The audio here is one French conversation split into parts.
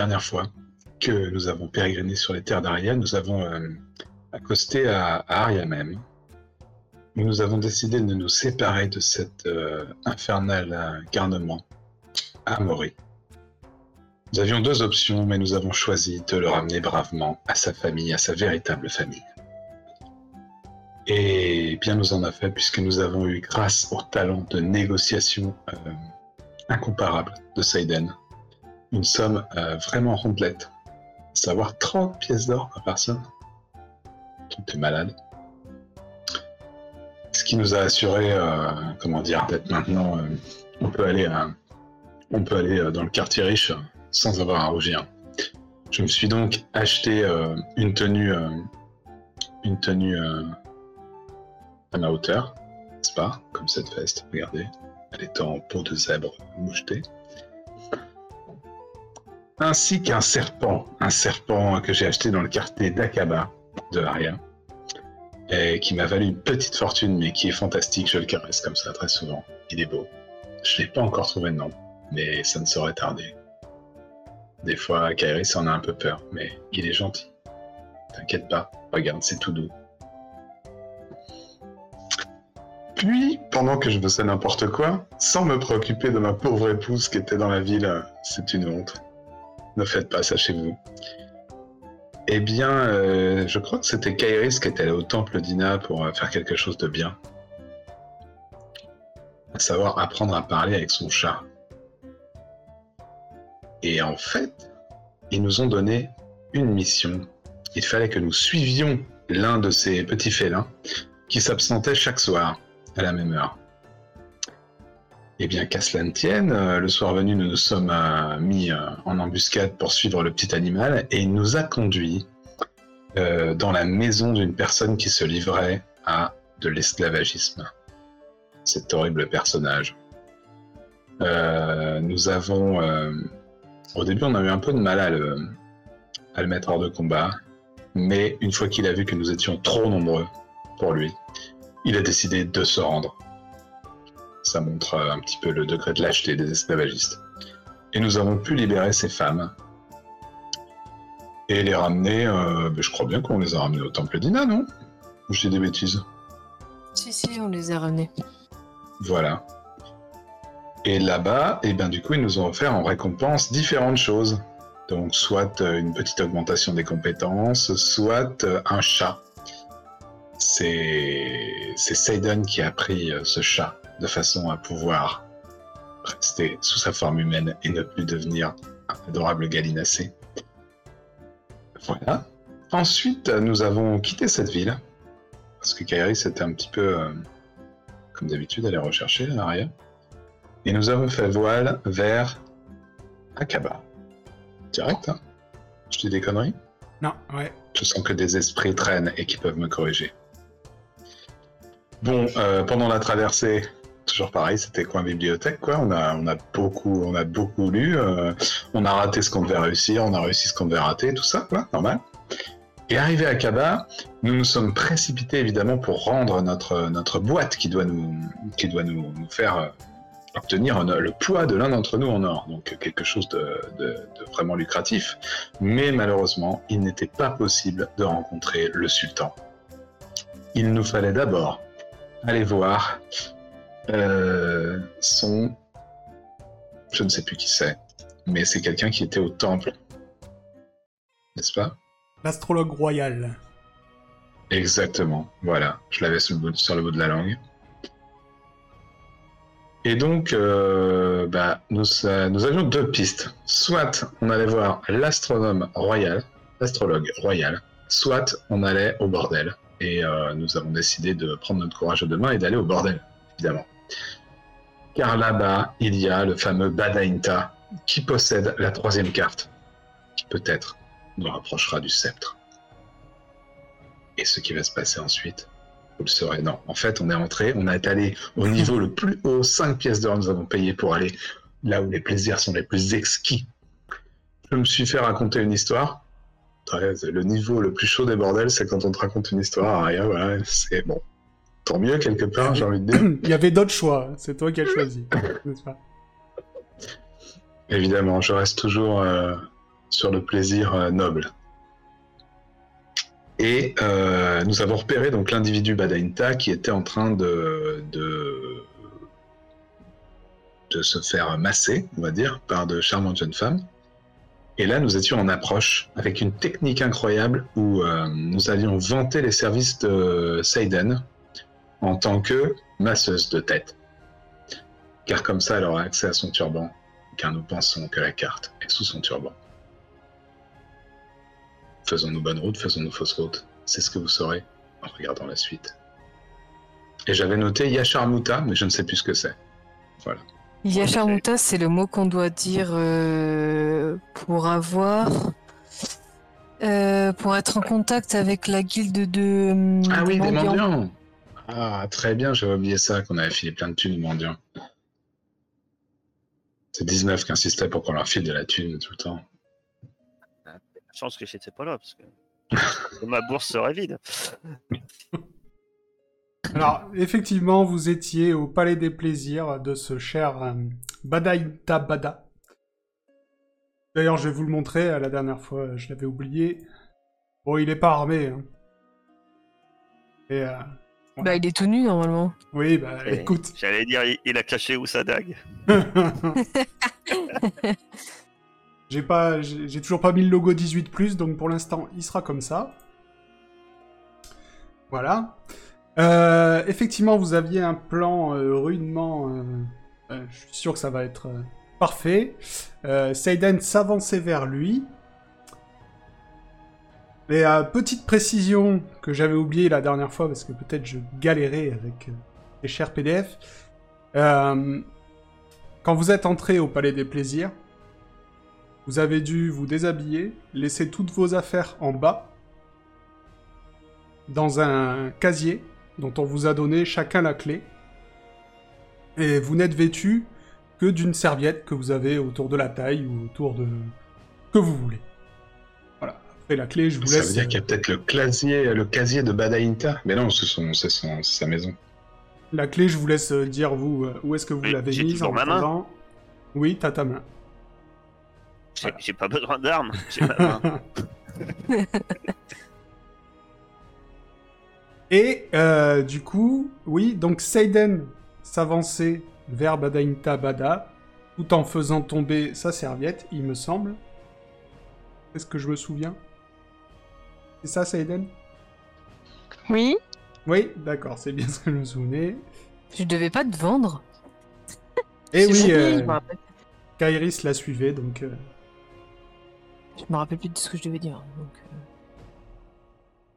dernière fois que nous avons pérégriné sur les terres d'Aria, nous avons euh, accosté à, Aria même. Nous avons décidé de nous séparer de cet euh, infernal garnement à Mori. Nous avions deux options, mais nous avons choisi de le ramener bravement à sa famille, à sa véritable famille. Et bien nous en a fait, puisque nous avons eu, grâce au talent de négociation euh, incomparable de Seiden, une somme euh, vraiment rondelette, savoir 30 pièces d'or par personne. Tout est malade. Ce qui nous a assuré, euh, comment dire, d'être maintenant, on peut aller, on peut aller dans le quartier riche sans avoir à rougir. Je me suis donc acheté une tenue, une tenue à ma hauteur, n'est-ce pas? Comme cette veste, regardez. Elle est en peau de zèbre moucheté. Ainsi qu'un serpent, un serpent que j'ai acheté dans le quartier d'Akaba de Aria, et qui m'a valu une petite fortune, mais qui est fantastique. Je le caresse comme ça très souvent. Il est beau. Je l'ai pas encore trouvé de nom, mais ça ne saurait tarder. Des fois, Kairis en a un peu peur, mais il est gentil. T'inquiète pas, regarde, c'est tout doux. Puis, pendant que je faisais n'importe quoi, sans me préoccuper de ma pauvre épouse qui était dans la ville, c'est une honte. Ne faites pas ça chez vous. Eh bien, euh, je crois que c'était Kairis qui était allé au temple d'Ina pour euh, faire quelque chose de bien. À savoir apprendre à parler avec son chat. Et en fait, ils nous ont donné une mission. Il fallait que nous suivions l'un de ces petits félins qui s'absentait chaque soir à la même heure. Eh bien, qu'à cela ne tienne, euh, le soir venu, nous nous sommes euh, mis euh, en embuscade pour suivre le petit animal et il nous a conduits dans la maison d'une personne qui se livrait à de l'esclavagisme. Cet horrible personnage. nous avons. au début, on a eu un peu de mal à le, à le mettre hors de combat, mais une fois qu'il a vu que nous étions trop nombreux pour lui, il a décidé de se rendre. Ça montre euh, un petit peu le degré de lâcheté des esclavagistes. Et nous avons pu libérer ces femmes. Et les ramener, euh, ben, je crois bien qu'on les a ramenées au temple d'Ina, non? Ou je dis des bêtises? Si, si, on les a ramenés. Voilà. Et là-bas, et eh bien du coup, ils nous ont offert en récompense différentes choses. Donc, soit euh, une petite augmentation des compétences, soit un chat c'est Seiden qui a pris ce chat de façon à pouvoir rester sous sa forme humaine et ne plus devenir un adorable gallinacé. Voilà. Ensuite, nous avons quitté cette ville parce que Kairi était un petit peu, euh, comme d'habitude, aller rechercher l'arrière. Et nous avons fait voile vers Akaba. Direct, hein? Je dis des conneries? Non, ouais. Je sens que des esprits traînent et qui peuvent me corriger. Bon, euh, pendant la traversée, toujours pareil, c'était coin bibliothèque, quoi. On a, on a beaucoup, on a beaucoup lu. Euh, on a raté ce qu'on devait réussir, on a réussi ce qu'on devait rater, tout ça, quoi, normal. Et arrivé à Kaba, nous nous sommes précipités évidemment pour rendre notre, notre boîte qui doit nous, qui doit nous, faire euh, obtenir le poids de l'un d'entre nous en or, donc quelque chose de, vraiment lucratif. Mais malheureusement, il n'était pas possible de rencontrer le sultan. Il nous fallait d'abord allez voir euh, son. Je ne sais plus qui c'est, mais c'est quelqu'un qui était au temple. N'est-ce pas? L'astrologue royal. Exactement, voilà. Je l'avais sur, sur, le bout de la langue. Et donc, euh, bah, nous, nous avions deux pistes. Soit on allait voir l'astronome royal, l'astrologue royal, soit on allait au bordel. Et euh, nous avons décidé de prendre notre courage à deux mains et d'aller au bordel, évidemment. Car là-bas, il y a le fameux Badainta qui possède la troisième carte, qui peut-être nous rapprochera du sceptre. Et ce qui va se passer ensuite, vous le saurez. Non, en fait, on est entré, on est allé au niveau le plus haut, 5 pièces d'or nous avons payé pour aller là où les plaisirs sont les plus exquis. Je me suis fait raconter une histoire le niveau le plus chaud des bordels, c'est quand on te raconte une histoire rien, voilà, c'est bon. Tant mieux, quelque part, j'ai envie de dire. Il y avait d'autres choix, c'est toi qui as choisi, Évidemment, je reste toujours euh, sur le plaisir euh, noble. Et euh, nous avons repéré donc l'individu Badainta qui était en train de, de, de se faire masser, on va dire, par de charmantes jeunes femmes. Et là, nous étions en approche avec une technique incroyable où euh, nous allions vanter les services de Seiden en tant que masseuse de tête. Car comme ça, elle aura accès à son turban, car nous pensons que la carte est sous son turban. Faisons-nous bonne route, faisons-nous fausse route. C'est ce que vous saurez en regardant la suite. Et j'avais noté Yacharmuta, mais je ne sais plus ce que c'est. Voilà. Yacharmuta, c'est le mot qu'on doit dire euh, pour avoir. euh, pour être en contact avec la guilde de. hum, Ah oui, des mendiants. Ah, très bien, j'avais oublié ça, qu'on avait filé plein de thunes aux mendiants. C'est 19 qui insistait pour qu'on leur file de la thune tout le temps. Chance que j'étais pas là, parce que ma bourse serait vide. Alors, effectivement, vous étiez au Palais des Plaisirs de ce cher euh, Badaïta Bada. D'ailleurs, je vais vous le montrer, euh, la dernière fois, je l'avais oublié. Bon, il est pas armé. hein. Et, euh, Bah, il est tout nu normalement. oui, bah, écoute. J'allais dire, il, a caché où sa dague. j'ai pas, j'ai toujours pas mis le logo 18+, donc pour l'instant, il sera comme ça. Voilà. Euh, effectivement, vous aviez un plan euh, rudement... euh, euh, je suis sûr que ça va être euh, parfait. Euh, Seiden s'avançait vers lui. Et euh, petite précision que j'avais oubliée la dernière fois, parce que peut-être je galérais avec euh, les chers PDF. Euh, quand vous êtes entré au Palais des Plaisirs, vous avez dû vous déshabiller, laisser toutes vos affaires en bas, dans un casier dont on vous a donné chacun la clé. Et vous n'êtes vêtu que d'une serviette que vous avez autour de la taille ou autour de... que vous voulez. La clé, je vous Ça laisse... veut dire qu'il y a peut-être le casier, le casier de Badainta. Mais non, c'est c'est sa maison. La clé, je vous laisse euh, dire vous euh, où est-ce que vous l'avez mise en ma main. faisant- Oui, t'as ta main. J'ai Voilà. pas besoin d'armes. j'ai ma main. Et euh, du coup, oui, donc Seiden s'avançait vers Badainta Bada, tout en faisant tomber sa serviette, il me semble. Est-ce que je me souviens? C'est ça, Seiden Oui. Oui, d'accord, c'est bien ce que je me souvenais. Je devais pas te vendre. Et C'est oui, euh, Kairis la suivait, donc... euh, je me rappelle plus de ce que je devais dire. Donc, euh,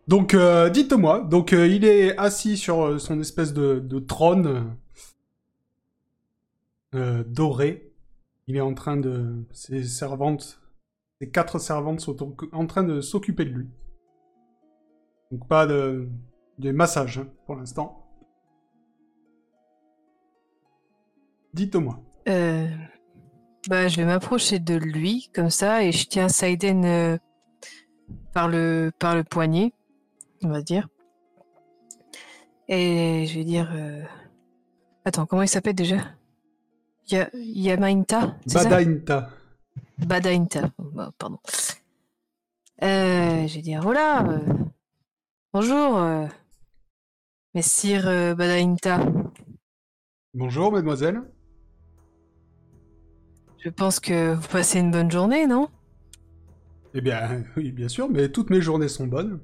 Donc, euh, dites-moi, donc euh, il est assis sur euh, son espèce de, de trône euh, doré. Il est en train de... Ses servantes, ses quatre servantes sont en- en train de s'occuper de lui. Donc pas de, de massage hein, pour l'instant. Dites-moi. euh, bah, je vais m'approcher de lui comme ça et je tiens Saiden euh, par le par le poignet, on va dire. Et je vais dire. euh, Attends, comment il s'appelle déjà? Ya- Yamainta ça? Badainta. Badainta. Oh, bah, pardon. Je vais dire voilà. Bonjour, euh, messire euh, Badainta. Bonjour, mademoiselle. Je pense que vous passez une bonne journée, non? Eh bien, oui, bien sûr, mais toutes mes journées sont bonnes.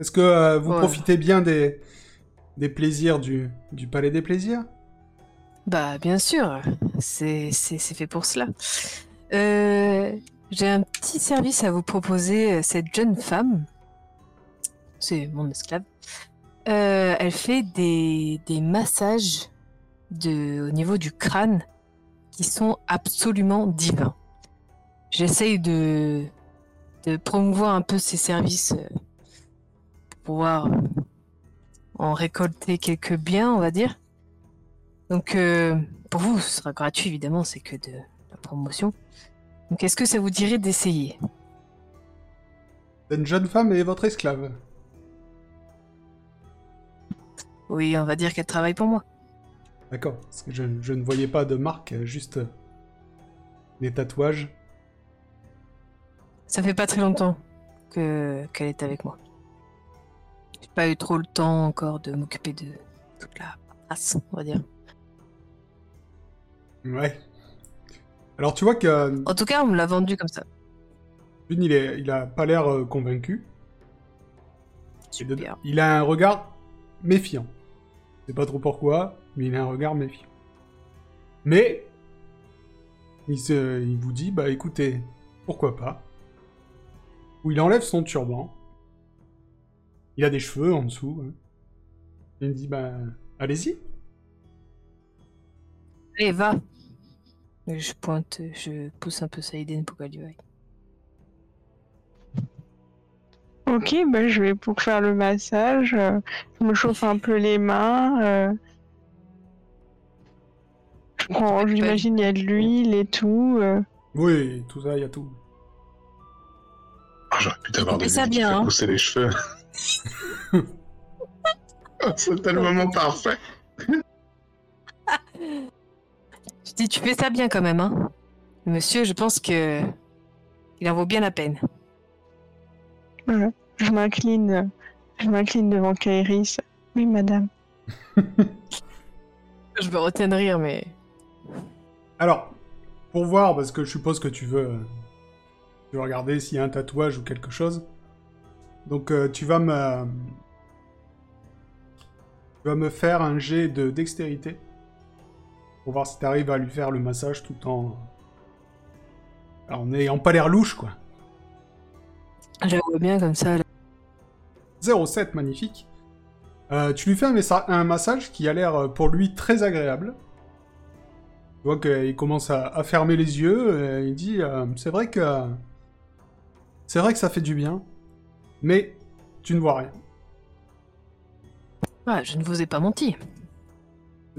Est-ce que euh, vous Ouais. profitez bien des, des plaisirs du, du Palais des Plaisirs? Bah, bien sûr, c'est fait pour cela. Euh, J'ai un petit service à vous proposer. Cette jeune femme, c'est mon esclave, euh, elle fait des, massages de, au niveau du crâne qui sont absolument divins. J'essaye de, de promouvoir un peu ces services euh, pour pouvoir euh, en récolter quelques biens, on va dire. Donc, pour vous, ce sera gratuit, évidemment, c'est que de la promotion. Donc, est-ce que ça vous dirait d'essayer? Une jeune femme est votre esclave. Oui, on va dire qu'elle travaille pour moi. D'accord, parce que je, je ne voyais pas de marque, juste euh, des tatouages. Ça fait pas très longtemps que qu'elle est avec moi. J'ai pas eu trop le temps encore de m'occuper de toute la race, on va dire. Ouais. Alors tu vois que euh, En tout cas, on me l'a vendu comme ça. Lune, il, est, il a pas l'air euh, convaincu. Super. Il a un regard méfiant. Je sais pas trop pourquoi, mais il a un regard méfiant. Mais il, vous dit, bah écoutez, pourquoi pas? Où il enlève son turban. Il a des cheveux en dessous. hein. Il me dit, bah allez-y. Allez, va. Je pointe, je pousse un peu Saïden pour qu'elle y aille. Ok, bah, je vais pour faire le massage. euh, je me chauffe un peu les mains. euh, je prends, j'imagine, il y a de l'huile et tout. euh. Oui, tout ça, il y a tout. Ah, J'aurais pu t'avoir des ça bien, hein. pousser les cheveux. C'était le moment parfait. Je dis, tu fais ça bien quand même, hein. Monsieur, je pense que il en vaut bien la peine. Je m'incline, je m'incline devant Kairis. Oui, madame. Je me retiens de rire, mais Alors, pour voir, parce que je suppose que tu veux, tu veux regarder s'il y a un tatouage ou quelque chose. Donc, euh, tu vas me, tu vas me faire un jet de dextérité pour voir si tu arrives à lui faire le massage tout en, Alors, en n'ayant pas l'air louche, quoi. Je la vois bien comme ça. là. 0,7, magnifique. Euh, tu lui fais un, massage qui a l'air euh, pour lui très agréable. Tu vois qu'il commence à, à fermer les yeux. Et il dit euh, C'est vrai que. C'est vrai que ça fait du bien. Mais tu ne vois rien. Ah, je ne vous ai pas menti.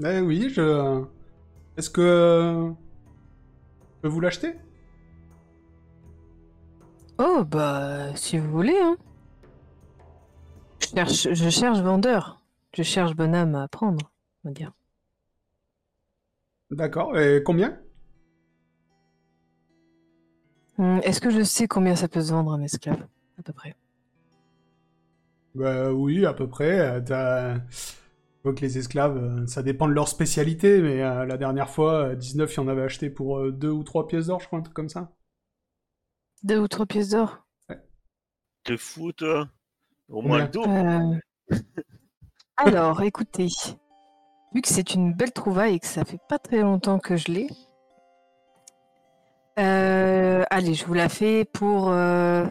Eh oui, je. Est-ce que. Je peux vous l'acheter? Oh, bah, si vous voulez, hein. Je cherche, je cherche vendeur. Je cherche bonhomme à prendre, on va dire. D'accord. Et combien? Hum, Est-ce que je sais combien ça peut se vendre un esclave À peu près? Bah oui, à peu près. Euh, t'as- Je vois que les esclaves, euh, ça dépend de leur spécialité, mais euh, la dernière fois, euh, 19, il y en avait acheté pour 2 ou 3 pièces d'or, je crois, un truc comme ça. Deux ou trois pièces d'or T'es fou, toi Au moins le double. Euh, Alors, écoutez, vu que c'est une belle trouvaille et que ça fait pas très longtemps que je l'ai, euh, allez, je vous la fais pour euh,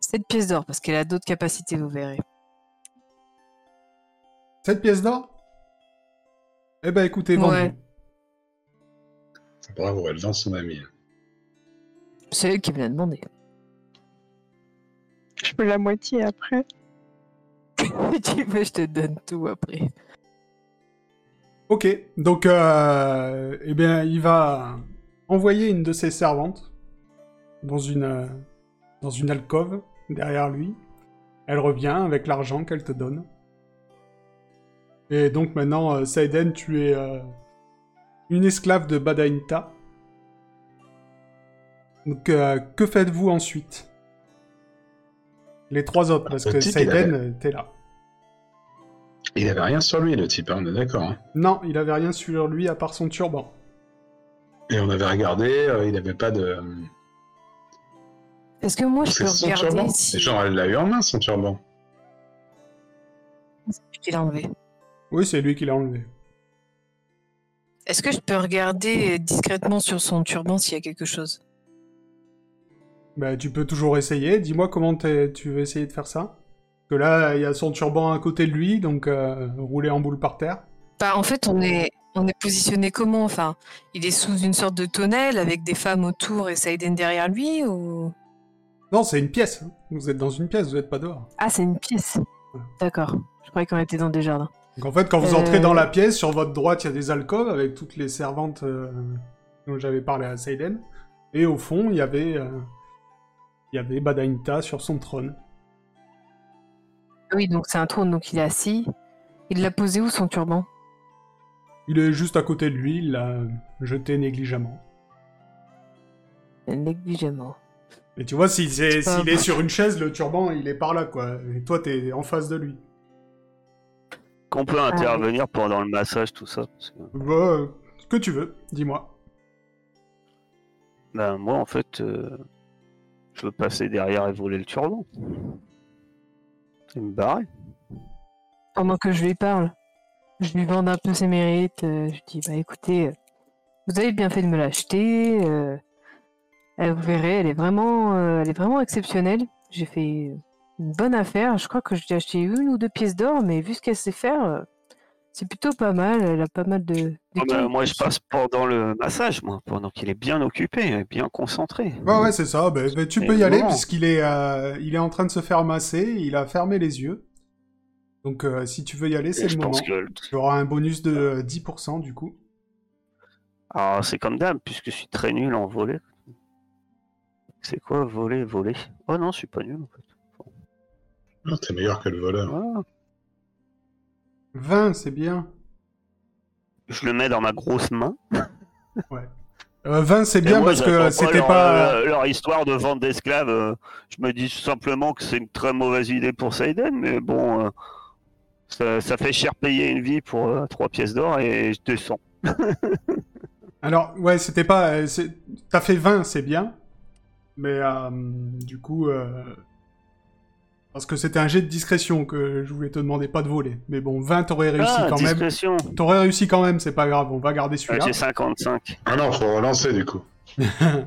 7 pièces d'or parce qu'elle a d'autres capacités, vous verrez. 7 pièces d'or? Eh ben écoutez, vendu. Ouais. Bravo, elle vend son ami. C'est elle qui me l'a demandé. Je peux la moitié après. tu veux, je te donne tout après. Ok, donc euh, eh bien, il va envoyer une de ses servantes dans une, euh, dans une alcôve derrière lui. Elle revient avec l'argent qu'elle te donne. Et donc maintenant, euh, Saiden, tu es euh, une esclave de Badainta. Donc euh, que faites-vous ensuite? Les trois autres, parce Le que type, il Saiden, avait- t'es là. Il avait rien sur lui, le type, hein, on est d'accord. hein. Non, il avait rien sur lui à part son turban. Et on avait regardé, euh, il avait pas de. Est-ce que moi je C'est peux regarder si genre, elle l'a eu en main, son turban. il a enlevé Oui, c'est lui qui l'a enlevé. Est-ce que je peux regarder discrètement sur son turban s'il y a quelque chose? Bah, tu peux toujours essayer. Dis-moi comment tu veux essayer de faire ça. Parce que là, il y a son turban à côté de lui, donc euh, roulé en boule par terre. Bah, en fait, on est, on est positionné comment Enfin, il est sous une sorte de tonnelle avec des femmes autour et Saïden derrière lui ou? Non, c'est une pièce. hein. Vous êtes dans une pièce, vous n'êtes pas dehors. Ah, c'est une pièce. D'accord. Je croyais qu'on était dans des jardins. Donc en fait, quand vous Euh. entrez dans la pièce, sur votre droite, il y a des alcôves avec toutes les servantes euh, dont j'avais parlé à Seiden. Et au fond, il y avait, euh, il y avait Badainta sur son trône. Ah Oui, donc c'est un trône, donc il est assis. Il l'a posé où son turban? Il est juste à côté de lui, il l'a jeté négligemment. Négligemment. Et tu vois, s'il est, sur une chaise, le turban, il est par là, quoi. Et toi, t'es en face de lui. Qu'on peut intervenir pendant le massage, tout ça. parce que, Bah, euh, ce que tu veux, dis-moi. ben, moi, en fait, euh, je passer derrière et voler le turban. Et me barrer. Pendant que je lui parle, je lui vende un peu ses mérites. euh, je dis, bah écoutez, euh, vous avez bien fait de me l'acheter. euh, euh, vous verrez, elle est vraiment, elle est vraiment exceptionnelle. J'ai fait une bonne affaire. Je crois que je lui ai acheté une ou deux pièces d'or, mais vu ce qu'elle sait faire, c'est plutôt pas mal. Elle a pas mal de. Ah d'équipes. moi, je passe pendant le massage, moi, pendant qu'il est bien occupé, bien concentré. Ouais, ouais, c'est ça. Bah, bah, tu peux y aller, non. puisqu'il est, euh, il est en train de se faire masser. Il a fermé les yeux. Donc, euh, si tu veux y aller, c'est le moment. que Tu auras un bonus de euh, 10% du coup. Ah, c'est comme d'hab, puisque je suis très nul en voler. C'est quoi voler, voler? Oh non, je suis pas nul en fait. Ah, T'es meilleur que le voleur. Ah. 20, c'est bien. Je le mets dans ma grosse main. Euh, 20, c'est Et bien moi, parce que c'était pas. euh, leur histoire de vente d'esclaves. euh, je me dis simplement que c'est une très mauvaise idée pour Saiden, mais bon, euh, ça, ça fait cher payer une vie pour euh, trois pièces d'or et je descends. Alors, ouais, c'était pas. euh, c'est- T'as fait 20, c'est bien. Mais euh, du coup. Euh, Parce que c'était un jet de discrétion que je voulais te demander, pas de voler. Mais bon, 20, t'aurais réussi ah, quand même. discrétion. T'aurais réussi quand même, c'est pas grave, on va garder Ah, celui-là. J'ai 55. Ah non, faut relancer du coup.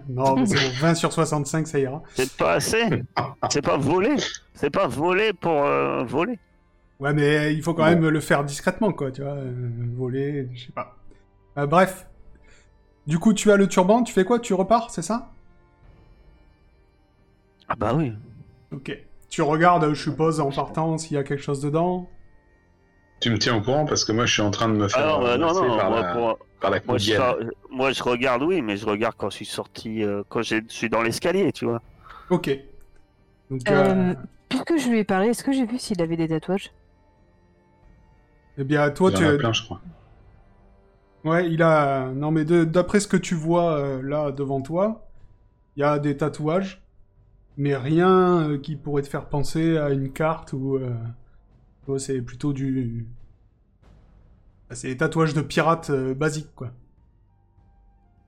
non, mais c'est bon, 20 sur 65, ça ira. C'est pas assez. c'est pas voler. C'est pas voler pour euh, voler. Ouais, mais il faut quand Bon. même le faire discrètement, quoi, tu vois. euh, voler, je sais pas. Euh, bref. Du coup, tu as le turban, tu fais quoi? Tu repars, c'est ça? Ah bah oui. Ok. Tu regardes, je suppose, en partant, s'il y a quelque chose dedans. Tu me tiens au courant parce que moi je suis en train de me faire Alors, euh, non, non, par, moi, la, pour- par la moi, je, fa- moi, je regarde, oui, mais je regarde quand je suis sorti, euh, quand je suis dans l'escalier, tu vois. Ok. Donc, euh, Euh, Puisque je lui ai parlé, est-ce que j'ai vu s'il avait des tatouages? Eh bien, toi, Il y tu... en a plein, je crois. Ouais, il a... Non, mais de- d'après ce que tu vois euh, là, devant toi, il y a des tatouages, mais rien euh, qui pourrait te faire penser à une carte ou... euh, c'est plutôt du... Bah, C'est des tatouages de pirates euh, basiques, quoi.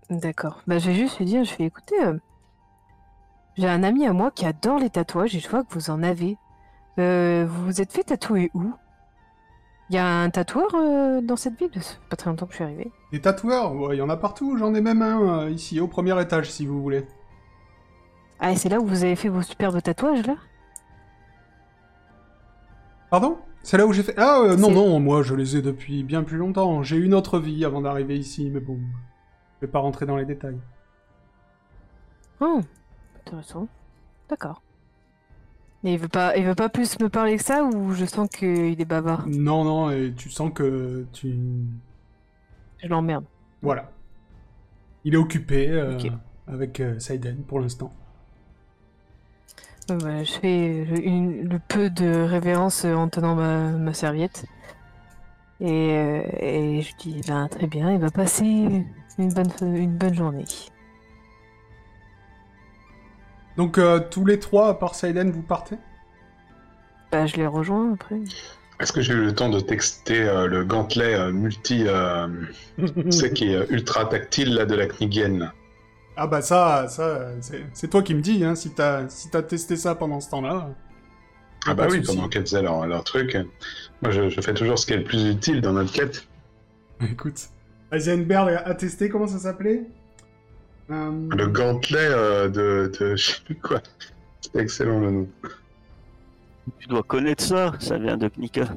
D'accord. Bah, je vais juste lui dire, je vais écouter. euh, J'ai un ami à moi qui adore les tatouages et je vois que vous en avez. Euh, vous vous êtes fait tatouer où? Il y a un tatoueur dans cette ville? Fait pas très longtemps que je suis arrivée. Des tatoueurs, ouais, il y en a partout, j'en ai même un ici, au premier étage, si vous voulez. Ah, et c'est là où vous avez fait vos superbes tatouages, là? Pardon? C'est là où j'ai fait... Ah, euh, non, non, moi, je les ai depuis bien plus longtemps. J'ai eu une autre vie avant d'arriver ici, mais bon... Je vais pas rentrer dans les détails. Oh, intéressant. D'accord. Et il veut pas, il veut pas plus me parler que ça ou je sens qu'il est bavard? Non, non, et tu sens que tu... Je l'emmerde. Voilà. Il est occupé euh, avec euh, Saiden pour l'instant. Euh, voilà, je fais le, une- le peu de révérence euh, en tenant ma, ma serviette. Et, euh, et je dis, ben, très bien, il va passer une bonne, une bonne journée. Donc, euh, tous les trois, à part Saiden, vous partez? Bah, je les rejoins après. Est-ce que j'ai eu le temps de texter euh, le gantelet euh, multi, euh, sais, qui est ultra tactile là, de la Knigienne? Ah bah ça, ça c'est toi qui me dis, hein, si t'as si t'as testé ça pendant ce temps-là. Ah bah oui, souci. pendant qu'elles faisaient leur, leur truc. Moi, je, je fais toujours ce qui est le plus utile dans notre quête. Écoute. Heisenberg a testé, comment ça s'appelait? Euh, Le gantelet euh, de, de... Je sais plus quoi. C'est excellent le nom. Tu dois connaître ça, ça vient de Knika.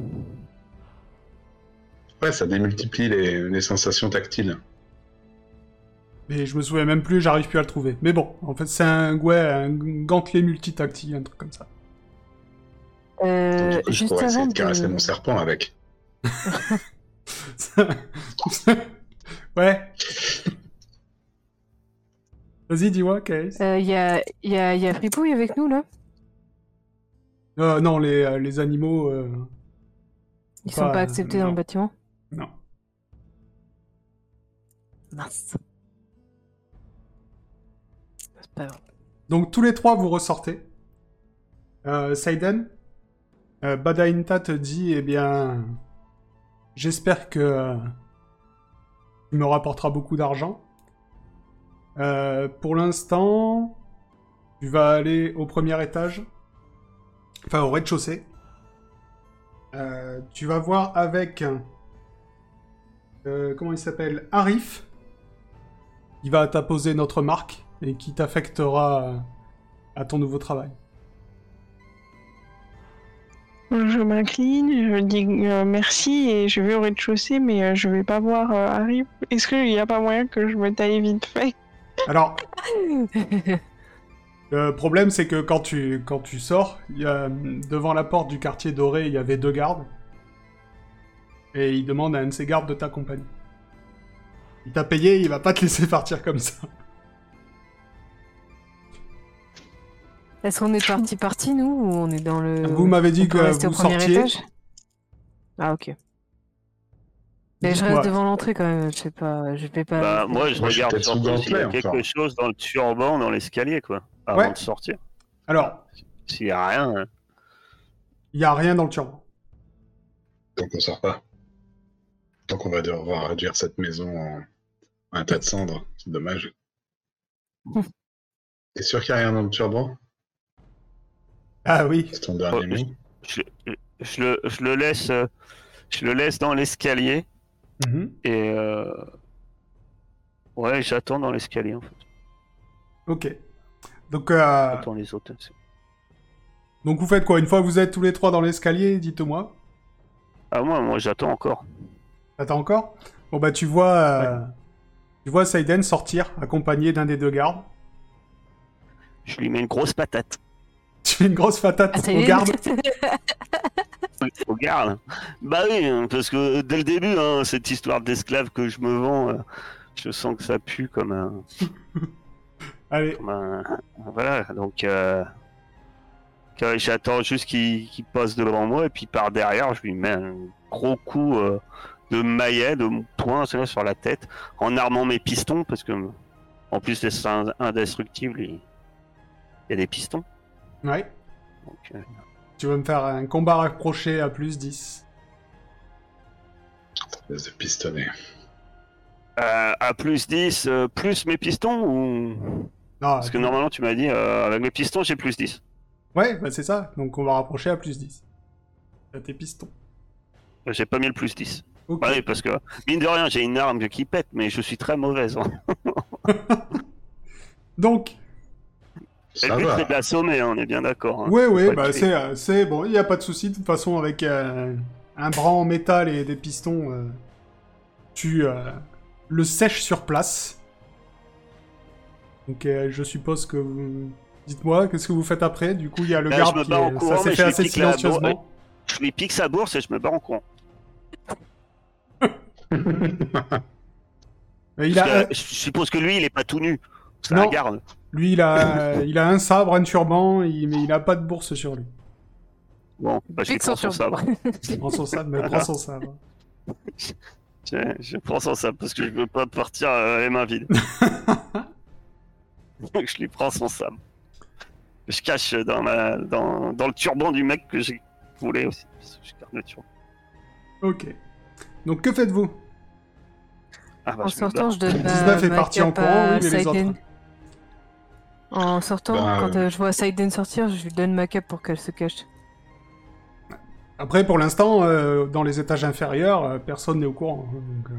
Ouais, ça démultiplie les, les sensations tactiles. Mais je me souviens même plus, j'arrive plus à le trouver. Mais bon, en fait, c'est un, ouais, un gantelet multitactile, un truc comme ça. Euh, du coup, je juste pourrais essayer avant de caresser mon serpent avec. ouais. Vas-y, dis-moi, Kaes. Il y, a, y, a, y a Fripouille avec nous, là? Euh, non, les, euh, les animaux... euh, Ils sont Pas- pas acceptés dans le bâtiment? Non. Mince. Donc tous les trois vous ressortez. Euh, Saiden, euh, Badainta te dit, eh bien, j'espère que euh, tu me rapporteras beaucoup d'argent. Euh, pour l'instant, tu vas aller au premier étage, enfin au rez-de-chaussée. Euh, tu vas voir avec, comment il s'appelle, Arif, qui va t'apposer notre marque et qui t'affectera euh, à ton nouveau travail. Je m'incline, je dis euh, merci et je vais au rez-de-chaussée, mais euh, je vais pas voir euh, Harry. Est-ce qu'il n'y a pas moyen que je me taille vite fait? Alors, le problème c'est que quand tu, quand tu sors, y a, devant la porte du quartier doré, il y avait deux gardes. Et il demande à un de ces gardes de t'accompagner. Il t'a payé, il va pas te laisser partir comme ça. Est-ce qu'on est parti parti nous ou on est dans le Vous m'avez dit on que rester au vous premier sortiez. étage Ah ok. Mais je reste devant l'entrée quand même, je sais pas, je vais pas. Bah, moi, je Moi, regarde surtout s'il y a quelque chose dans le turban, dans l'escalier, quoi, avant Ouais. de sortir. Alors, S'il y a rien, hein. il y a rien dans le turban. Donc on sort pas. Donc on va devoir réduire cette maison en un tas de cendres. C'est dommage. T'es sûr qu'il n'y a rien dans le turban Ah oui. C'est ton dernier Oh, mot je, je le, je le laisse, euh, je le laisse dans l'escalier Mhm. et euh, ouais, j'attends dans l'escalier en fait. Ok. Donc, euh, J'attends les autres. donc vous faites quoi? Une fois que vous êtes tous les trois dans l'escalier, dites-moi. Ah moi, moi, j'attends encore. Attends encore? Bon bah tu vois, euh, tu vois Saiden sortir accompagné d'un des deux gardes. Je lui mets une grosse patate. Tu fais une grosse patate Ah, au garde. Au garde. Bah oui, hein, parce que dès le début, hein, cette histoire d'esclave que je me vends, euh, je sens que ça pue comme un, Allez, comme un- voilà. Donc euh, j'attends juste qu'il passe devant moi et puis par derrière, je lui mets un gros coup euh, de maillet, de poing sur la tête, en armant mes pistons parce que en plus c'est indestructible, il il y a des pistons. Ouais. Donc, euh, Tu vas me faire un combat rapproché à plus 10. Espèce de pistonnet. euh, à plus 10, euh, plus mes pistons ou? Non, Parce que normalement, tu m'as dit, euh, avec mes pistons, j'ai plus 10. Ouais, bah c'est ça. Donc on va rapprocher à plus 10. T'as tes pistons. Euh, J'ai pas mis le plus 10. Ok. Bah oui, parce que, mine de rien, j'ai une arme qui pète, mais je suis très mauvaise. hein. Donc, Ça le but, c'est de l'assommer, hein, on est bien d'accord. hein. ouais, ouais, bah c'est, euh, c'est bon. Il y a pas de souci. De toute façon, avec euh, un bras en métal et des pistons, euh, tu euh, le sèches sur place. Donc euh, je suppose que vous... Dites-moi, qu'est-ce que vous faites après? Du coup, il y a le Bah, garde je me qui... est- courant, Ça s'est fait assez silencieusement. Je lui pique sa bourse et je me barre en courant. Mais il a, que, je suppose que lui, il est pas tout nu. C'est un Non. garde. Lui, il a, il a un sabre, un turban, il- mais il a pas de bourse sur lui. Bon, bah, je prends son sabre. Il prend son sabre, mais il prend son sabre. Je, je prends son sabre parce que je veux pas partir euh, les mains vides. Donc je lui prends son sabre. Je cache dans, ma, dans, dans le turban du mec que j'ai volé aussi. Je garde le turban. Ok. Donc que faites-vous? Ah, bah, En je sortant, je donne 19 est parti en courant, oui, mais les autres. En sortant, Bah, quand euh, euh, je vois Saiden sortir, je lui donne ma cape pour qu'elle se cache. Après, pour l'instant, euh, dans les étages inférieurs, euh, personne n'est au courant. hein, donc, euh,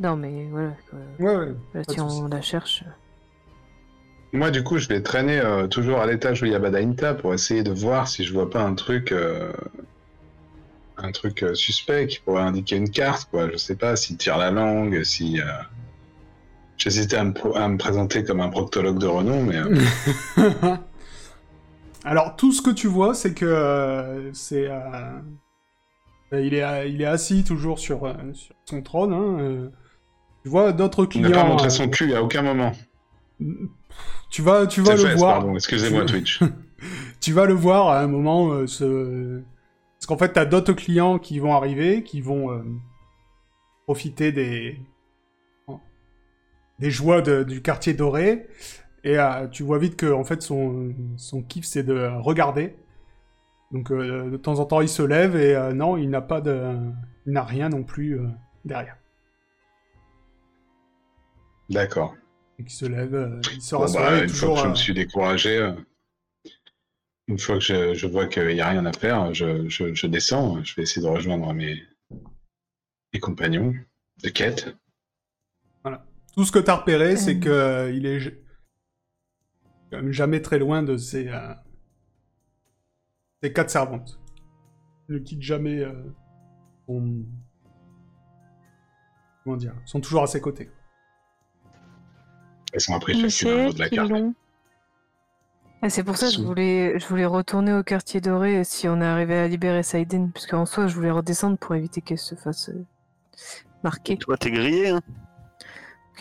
Non, mais voilà. quoi. Ouais, ouais. Là, si on la cherche. Moi, du coup, je vais traîner euh, toujours à l'étage où il y a Badainta pour essayer de voir si je vois pas un truc, euh, un truc suspect qui pourrait indiquer une carte, quoi. Je sais pas s'il tire la langue, si. J'hésitais à à me présenter comme un proctologue de renom, mais euh, Alors, tout ce que tu vois, c'est que euh, c'est. euh, il, est, il est assis toujours sur, sur son trône. hein, tu vois d'autres il n'a clients. pas montré son cul à aucun moment. Tu vas, tu vas le fait, voir. pardon. Excusez-moi, Tu- Twitch. tu vas le voir à un moment. Parce qu'en fait, t'as d'autres clients qui vont arriver, qui vont profiter des des joies de- du quartier doré. Et euh, tu vois vite que en fait son, son kiff c'est de regarder. Donc euh, de temps en temps il se lève et euh, non il n'a pas de, il n'a rien non plus derrière. D'accord. Donc il se lève, il se Bon, bah, une fois que je me suis découragé, une fois que je, je vois qu'il n'y a rien à faire, je, je- je descends. Je vais essayer de rejoindre mes, mes compagnons de quête. Tout ce que t'as repéré, c'est que euh, il est quand même jamais très loin de ses, euh, ses quatre servantes. Il ne quitte jamais euh, son... Comment dire Ils sont toujours à ses côtés. Elles sont après chacune un de la carte. Ah, c'est pour ça que je voulais, je voulais retourner au quartier doré si on arrivait à libérer Saiden, parce qu'en soi, je voulais redescendre pour éviter qu'elle se fasse marquer. Toi, t'es grillé, hein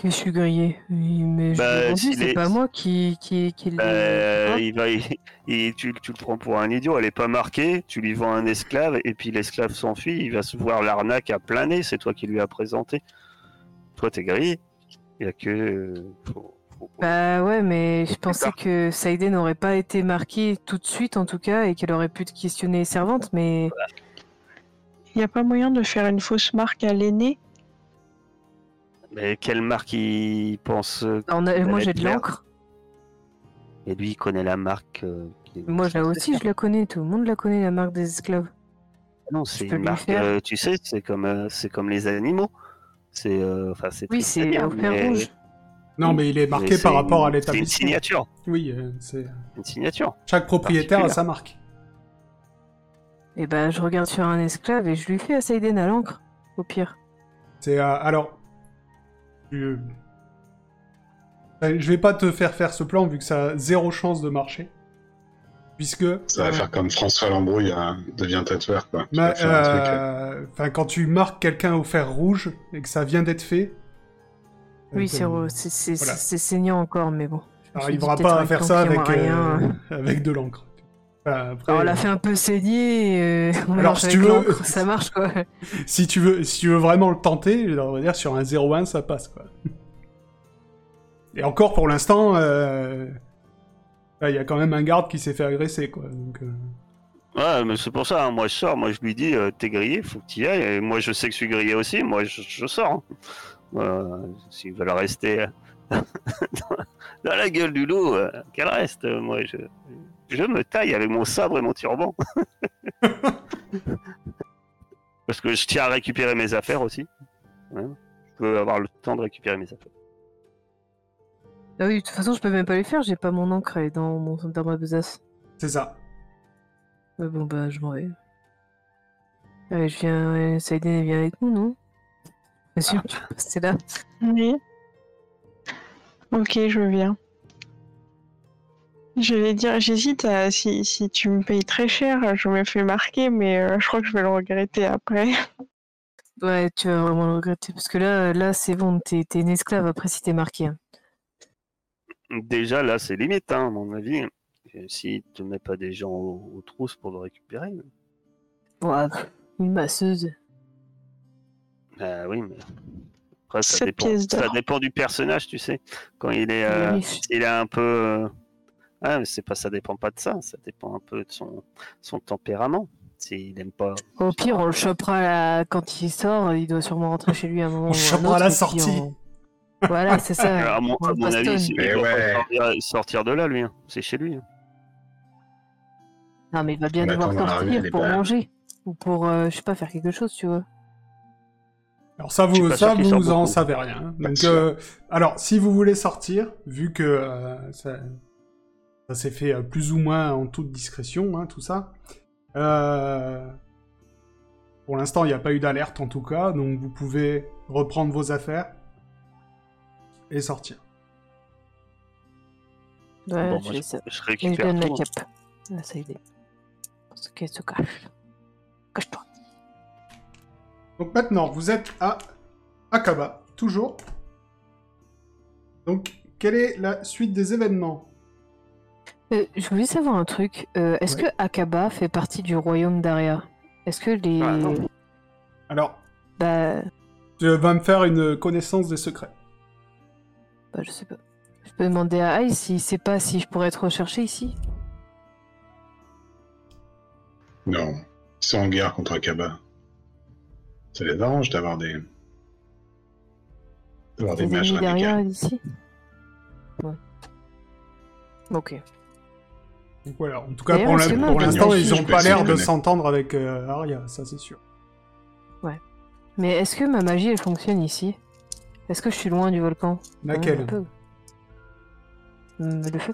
Je suis grillé. Oui, mais je Bah, l'ai vendu, s'il c'est est- pas moi qui, qui, qui l'ai- Euh, Ah. il va, il- il- tu, tu le prends pour un idiot, elle est pas marquée, tu lui vends un esclave, et puis l'esclave s'enfuit, il va se voir l'arnaque à plein nez, c'est toi qui lui as présenté. Toi, t'es grillé. Il y a que. faut- faut- Bah ouais, mais je pensais que Saiden n'aurait pas été marquée tout de suite en tout cas et qu'elle aurait pu te questionner les servantes, mais Il n'y a pas moyen de faire une fausse marque à l'aîné? Mais quelle marque il pense euh, on a- Elle moi j'ai de l'encre. Et lui, il connaît la marque. euh, qui Moi là aussi je la connais, tout le monde la connaît la marque des esclaves. Non, c'est une marque. euh, tu sais, c'est comme, euh, c'est comme les animaux. C'est, euh, enfin, c'est. Oui, c'est au fer mais- rouge. Non, mais il est marqué par rapport à une- C'est une l'établissement. signature. Oui, euh, c'est Une signature. chaque propriétaire a sa marque. Et bah je regarde sur un esclave et je lui fais à Saiden à l'encre, au pire. C'est euh, alors. Je... Euh, je vais pas te faire faire ce plan vu que ça a zéro chance de marcher. Puisque. Ça va Ouais. faire comme François Lambrouille hein, devient tatoueur, quoi. Tu truc, euh, euh, Enfin, quand tu marques quelqu'un au fer rouge et que ça vient d'être fait. Oui, euh, c'est voilà. saignant encore, mais bon. Peut-être pas à faire ça avec, euh, rien. avec de l'encre. Enfin, après, Alors, on euh, l'a fait un peu saigner, euh, on Alors, si tu veux- l'encre, ça marche quoi. si tu veux, si tu veux vraiment le tenter, on va dire sur un 0-1, ça passe quoi. Et encore pour l'instant, euh, il y a quand même un garde qui s'est fait agresser quoi. Donc, euh, Ouais, mais c'est pour ça. hein. Moi, je sors. Moi, je lui dis, euh, t'es grillé, faut que tu y ailles. Et moi, je sais que je suis grillé aussi. Moi, je, je sors. hein. Euh, S'ils veulent rester dans, dans la gueule du loup, euh, qu'elle reste. Moi, je, je me taille avec mon sabre et mon turban. Parce que je tiens à récupérer mes affaires aussi. Ouais. Je veux avoir le temps de récupérer mes affaires. Ah oui, de toute façon, je peux même pas les faire, j'ai pas mon encre, elle est dans, mon, dans ma besace. c'est ça. Ouais, bon, bah, je m'en vais. Allez, je viens. Elle vient avec nous, non? Bien sûr, c'est là. Oui. Ok, je viens. Je vais dire, j'hésite à si, si tu me payes très cher, je me fais marquer, mais euh, je crois que je vais le regretter après. Ouais, tu vas vraiment le regretter, parce que là, là c'est bon, t'es t'es une esclave après si t'es marqué. hein. Déjà, là, c'est limite, hein, à mon avis. Et S'il te met pas des gens aux, aux trousses pour le récupérer. Ouais, une masseuse. Ah oui, mais après, ça dépend. Ça dépend du personnage, tu sais. Quand il est, Il est euh, riche. il est un peu. euh, Ah, mais c'est pas, ça dépend pas de ça. Ça dépend un peu de son, son tempérament. S'il aime pas. Au pire, on le chopera quand il sort, il doit sûrement rentrer chez lui à un moment. On ou un chopera autre, la sortie. on- Voilà, c'est ça. à mon, à avis, il pas ouais. sortir, sortir de là, lui. hein. C'est chez lui. hein. Non, mais il va bien On devoir sortir pour manger. Ou pour, euh, je sais pas, faire quelque chose, tu vois. Alors ça, vous, ça, vous en savez rien. hein. Donc, euh, alors, si vous voulez sortir, vu que euh, ça, ça s'est fait euh, plus ou moins en toute discrétion, hein, tout ça. euh, pour l'instant, il n'y a pas eu d'alerte en tout cas, donc vous pouvez reprendre vos affaires et sortir. Ouais, Bon, je moi, fais je, ça. je Et je récupère donne la tout. hein. cape. Ah, ça y est. Parce qu'elle se cache. Cache-toi. Donc maintenant, vous êtes à Akaba, toujours. Donc, quelle est la suite des événements? Euh, je voulais savoir un truc. Euh, Est-ce Ouais. que Akaba fait partie du royaume d'Aria? Est-ce que les. Ah, non. Alors, bah, tu vas me faire une connaissance des secrets. bah, je sais pas. Je peux demander à Aïe s'il sait pas si je pourrais être recherché ici? Non, ils sont en guerre contre Akaba. Ça les arrange d'avoir des. d'avoir des Des derrière radicaux. ici? Ouais. Ok. Donc voilà, en tout cas, pour l'instant, ils Je ont peux pas l'air de s'entendre avec euh, Arya, ça c'est sûr. Mais est-ce que ma magie elle fonctionne ici? Est-ce que je suis loin du volcan? Laquelle? Hum, Le feu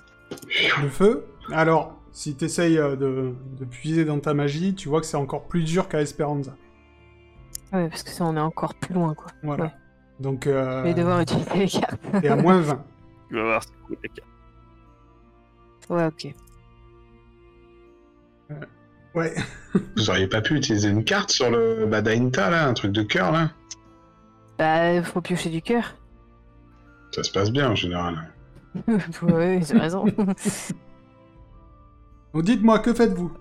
Le feu? Alors, si t'essayes euh, de, de puiser dans ta magie, tu vois que c'est encore plus dur qu'à Esperanza. Ouais, parce que ça on est encore plus loin quoi. Voilà. Ouais. Donc, Je vais euh, devoir utiliser les cartes. t'es à moins 20. Tu vas voir, c'est cool, les gars. Ouais, ok. Ouais. Vous auriez pas pu utiliser une carte sur le Badainta là, un truc de cœur là Bah, faut piocher du cœur. Ça se passe bien en général. ouais, j'ai raison. Donc dites-moi, que faites-vous?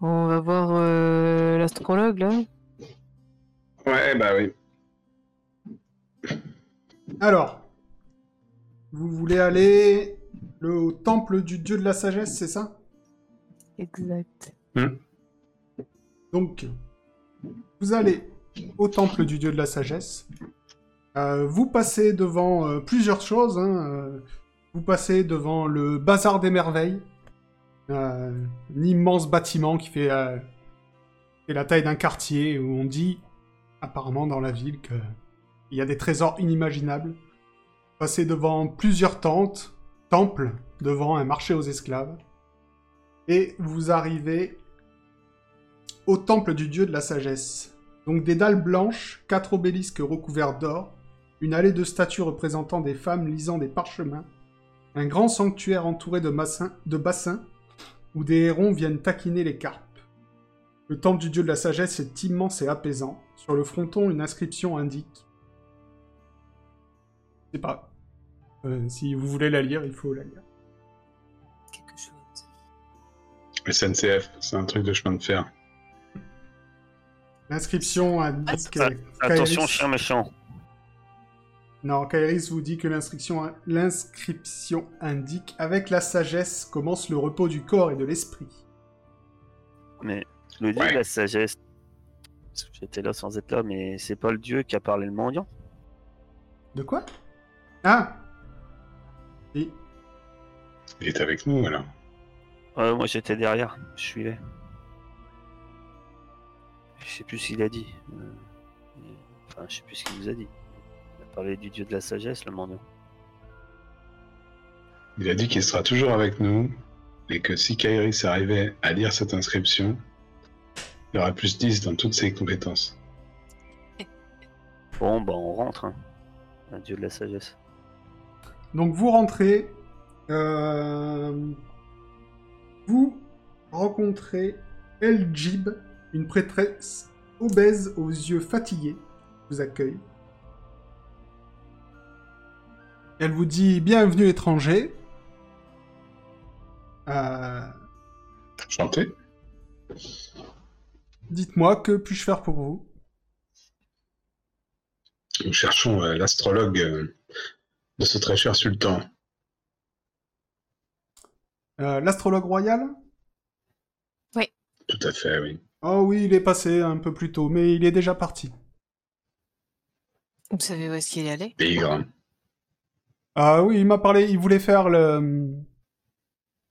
On va voir euh, l'astrologue là. Ouais, bah oui. Alors, vous voulez aller le, au temple du dieu de la sagesse, c'est ça? Exact. Donc, vous allez au temple du dieu de la sagesse. Euh, vous passez devant euh, plusieurs choses. hein, euh, vous passez devant le bazar des merveilles, euh, un immense bâtiment qui fait, euh, fait la taille d'un quartier où on dit apparemment dans la ville que il y a des trésors inimaginables. Vous passez devant plusieurs tentes, temples, devant un marché aux esclaves, et vous arrivez au temple du dieu de la sagesse. Donc des dalles blanches, quatre obélisques recouverts d'or, une allée de statues représentant des femmes lisant des parchemins, un grand sanctuaire entouré de, bassins, où des hérons viennent taquiner les carpes. Le temple du dieu de la sagesse est immense et apaisant. Sur le fronton, une inscription indique. Je sais pas. Euh, si vous voulez la lire, il faut la lire. SNCF, c'est un truc de chemin de fer. L'inscription indique. Ah, Attention, chien méchant. Non, Kairis vous dit que l'inscription, l'inscription indique Avec la sagesse commence le repos du corps et de l'esprit. Mais le dieu Ouais. de la sagesse, j'étais là sans être là, mais c'est pas le dieu qui a parlé le mendiant. De quoi? Ah Oui. Il est avec nous alors. Ouais, moi j'étais derrière, je suivais. Je sais plus ce qu'il a dit. euh, Enfin, je sais plus ce qu'il nous a dit. Il a parlé du dieu de la sagesse, le mendiant. Il a dit qu'il sera toujours avec nous et que si Kairis arrivait à lire cette inscription, il aura plus 10 dans toutes ses compétences. Bon, bah on rentre, hein. Un dieu de la sagesse. Donc vous rentrez. euh, Vous rencontrez El Jib, une prêtresse obèse aux yeux fatigués, vous accueille. Elle vous dit bienvenue étranger. Euh, Chanté Dites-moi que puis-je faire pour vous? Nous cherchons euh, l'astrologue euh, de ce très cher sultan. Euh, L'astrologue royal Tout à fait, oui. Oh oui, il est passé un peu plus tôt, mais il est déjà parti. Vous savez où est-ce qu'il est allé? Bigre. Ah oui, il m'a parlé, il voulait faire le...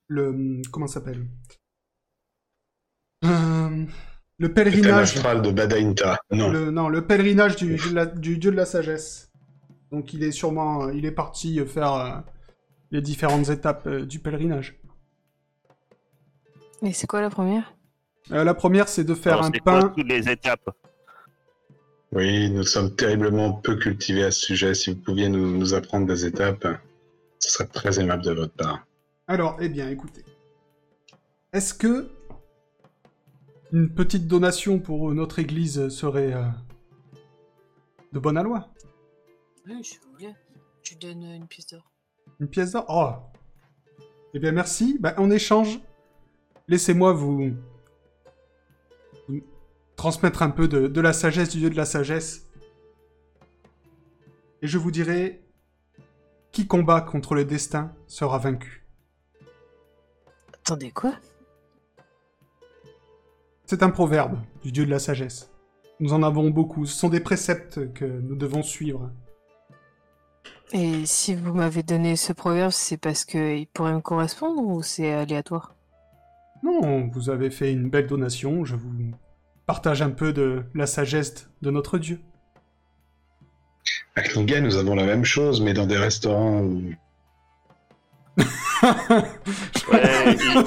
Le... Comment ça s'appelle? Euh, Le Le pèlerinage. astral de Badainta. Non. Le, non, le pèlerinage du, du, la- du dieu de la sagesse. Donc il est sûrement... Il est parti faire euh, les différentes étapes du pèlerinage. Et c'est quoi la première? Euh, la première, c'est de faire Alors, un c'est quoi pain... toutes les étapes? Oui, nous sommes terriblement peu cultivés à ce sujet. Si vous pouviez nous, nous apprendre des étapes, ce serait très aimable de votre part. Alors, eh bien, écoutez. Est-ce que une petite donation pour notre église serait euh, de bonne aloi Oui, je voulais. Tu donnes une pièce d'or. Une pièce d'or? Oh Eh bien, merci. Bah, en échange, laissez-moi vous... vous transmettre un peu de, de la sagesse du dieu de la sagesse. Et je vous dirai Qui combat contre le destin sera vaincu. Attendez, quoi? C'est un proverbe du dieu de la sagesse. Nous en avons beaucoup. Ce sont des préceptes que nous devons suivre. Et si vous m'avez donné ce proverbe, c'est parce qu'il pourrait me correspondre ou c'est aléatoire? Non, vous avez fait une belle donation. Je vous partage un peu de la sagesse de notre dieu. À Kniga, nous avons la même chose, mais dans des restaurants où Ouais, il,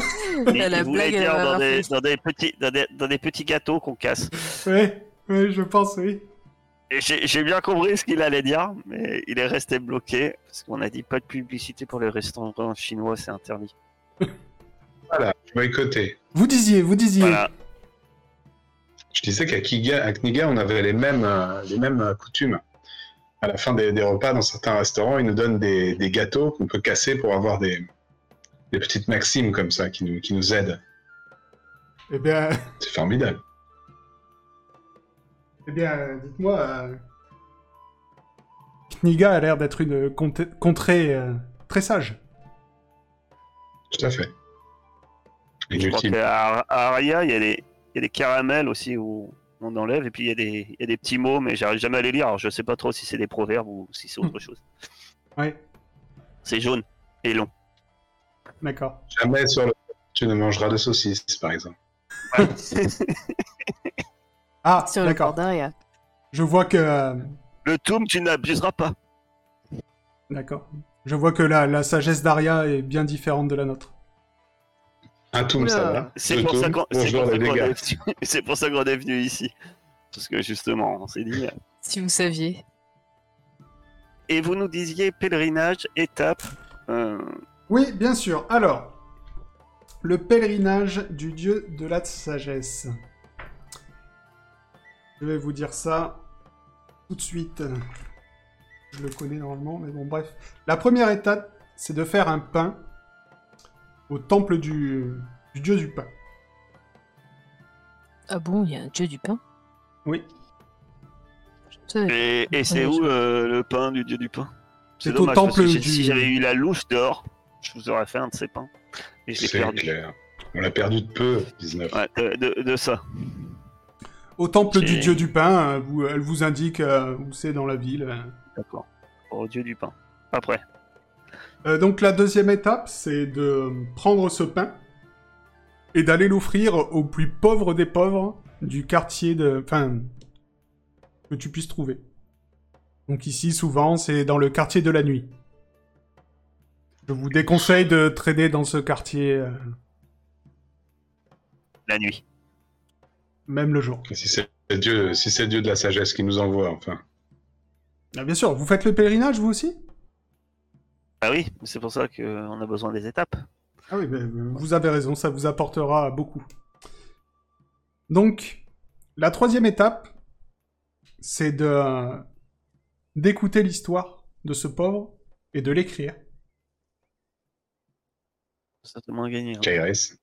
il- La il voulait dire dans des, fait. dans, des petits, dans, des, dans des petits gâteaux qu'on casse. Oui, oui, je pense, oui. J'ai bien compris ce qu'il allait dire, mais il est resté bloqué parce qu'on a dit pas de publicité pour les restaurants chinois, c'est interdit. voilà, boycotté. Vous disiez, vous disiez. Voilà. Je disais qu'à Kiga, à Kniga, on avait les mêmes, euh, les mêmes euh, coutumes. À la fin des, des repas, dans certains restaurants, ils nous donnent des, des gâteaux qu'on peut casser pour avoir des, des petites maximes comme ça qui nous, qui nous aident. Eh bien, C'est formidable. eh bien, dites-moi. Euh... Kniga a l'air d'être une contrée euh, très sage. Tout à fait. Je crois Inutile. qu'à à Aria, il y, a des- il y a des caramels aussi où on enlève, et puis il y, a des- il y a des petits mots, mais j'arrive jamais à les lire. Alors je sais pas trop si c'est des proverbes ou si c'est autre chose. Ouais, C'est jaune et long. d'accord. Jamais sur le tu ne mangeras de saucisses, par exemple. Ah, Sur le. Je vois que. euh, Le toum, tu n'abuseras pas. D'accord. Je vois que la, la sagesse d'Aria est bien différente de la nôtre. Un toum, Oula. ça va. C'est Deux pour, ça toums, qu'on- c'est bonjour pour ça les qu'on dégâts. est venu- c'est pour ça qu'on est venu ici. Parce que justement, on s'est dit. euh, Si vous saviez. Et vous nous disiez pèlerinage, étape. euh, Oui, bien sûr. Alors, le pèlerinage du dieu de la sagesse. Je vais vous dire ça tout de suite. Je le connais normalement, mais bon, bref. La première étape, c'est de faire un pain au temple du, du dieu du pain. Ah bon, il y a un dieu du pain? Oui. Et, et c'est où euh, le pain du dieu du pain? C'est au dommage, parce temple que du- Si j'avais eu la louche dehors, je vous aurais fait un de ces pains. Et je l'ai C'est perdu. clair. On l'a perdu de peu, 19. Ouais, de, de- de ça. Au temple du dieu du pain, euh, vous- elle vous indique euh, où c'est dans la ville. D'accord. Au dieu du pain. Après. Euh, donc la deuxième étape, c'est de prendre ce pain et d'aller l'offrir aux plus pauvres des pauvres du quartier de... Enfin, que tu puisses trouver. Donc ici, souvent, c'est dans le quartier de la nuit. Je vous déconseille de trader dans ce quartier, euh, La nuit. même le jour. Si c'est Dieu, si c'est Dieu de la sagesse qui nous envoie, enfin. Ah, bien sûr, vous faites le pèlerinage, vous aussi? Ah oui, c'est pour ça qu'on a besoin des étapes. Ah oui, mais, vous avez raison, ça vous apportera beaucoup. Donc, la troisième étape, c'est de d'écouter l'histoire de ce pauvre et de l'écrire. Ça te moins gagné. hein. Kairis,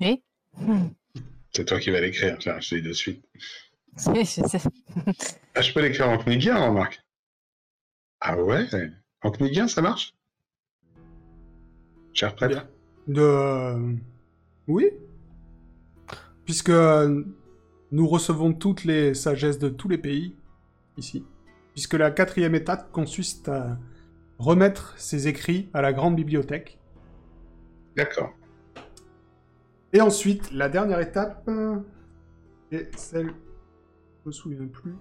Oui c'est toi qui vas l'écrire, tiens, je te dis de suite. Je sais. Ah, je peux l'écrire en knigien, remarque? Ah ouais? En knigien, ça marche? Cher prêtre Bien. De... euh, Oui Puisque nous recevons toutes les sagesses de tous les pays, ici. Puisque la quatrième étape consiste à remettre ces écrits à la grande bibliothèque. D'accord. Et ensuite, la dernière étape euh, est celle. Je me souviens plus.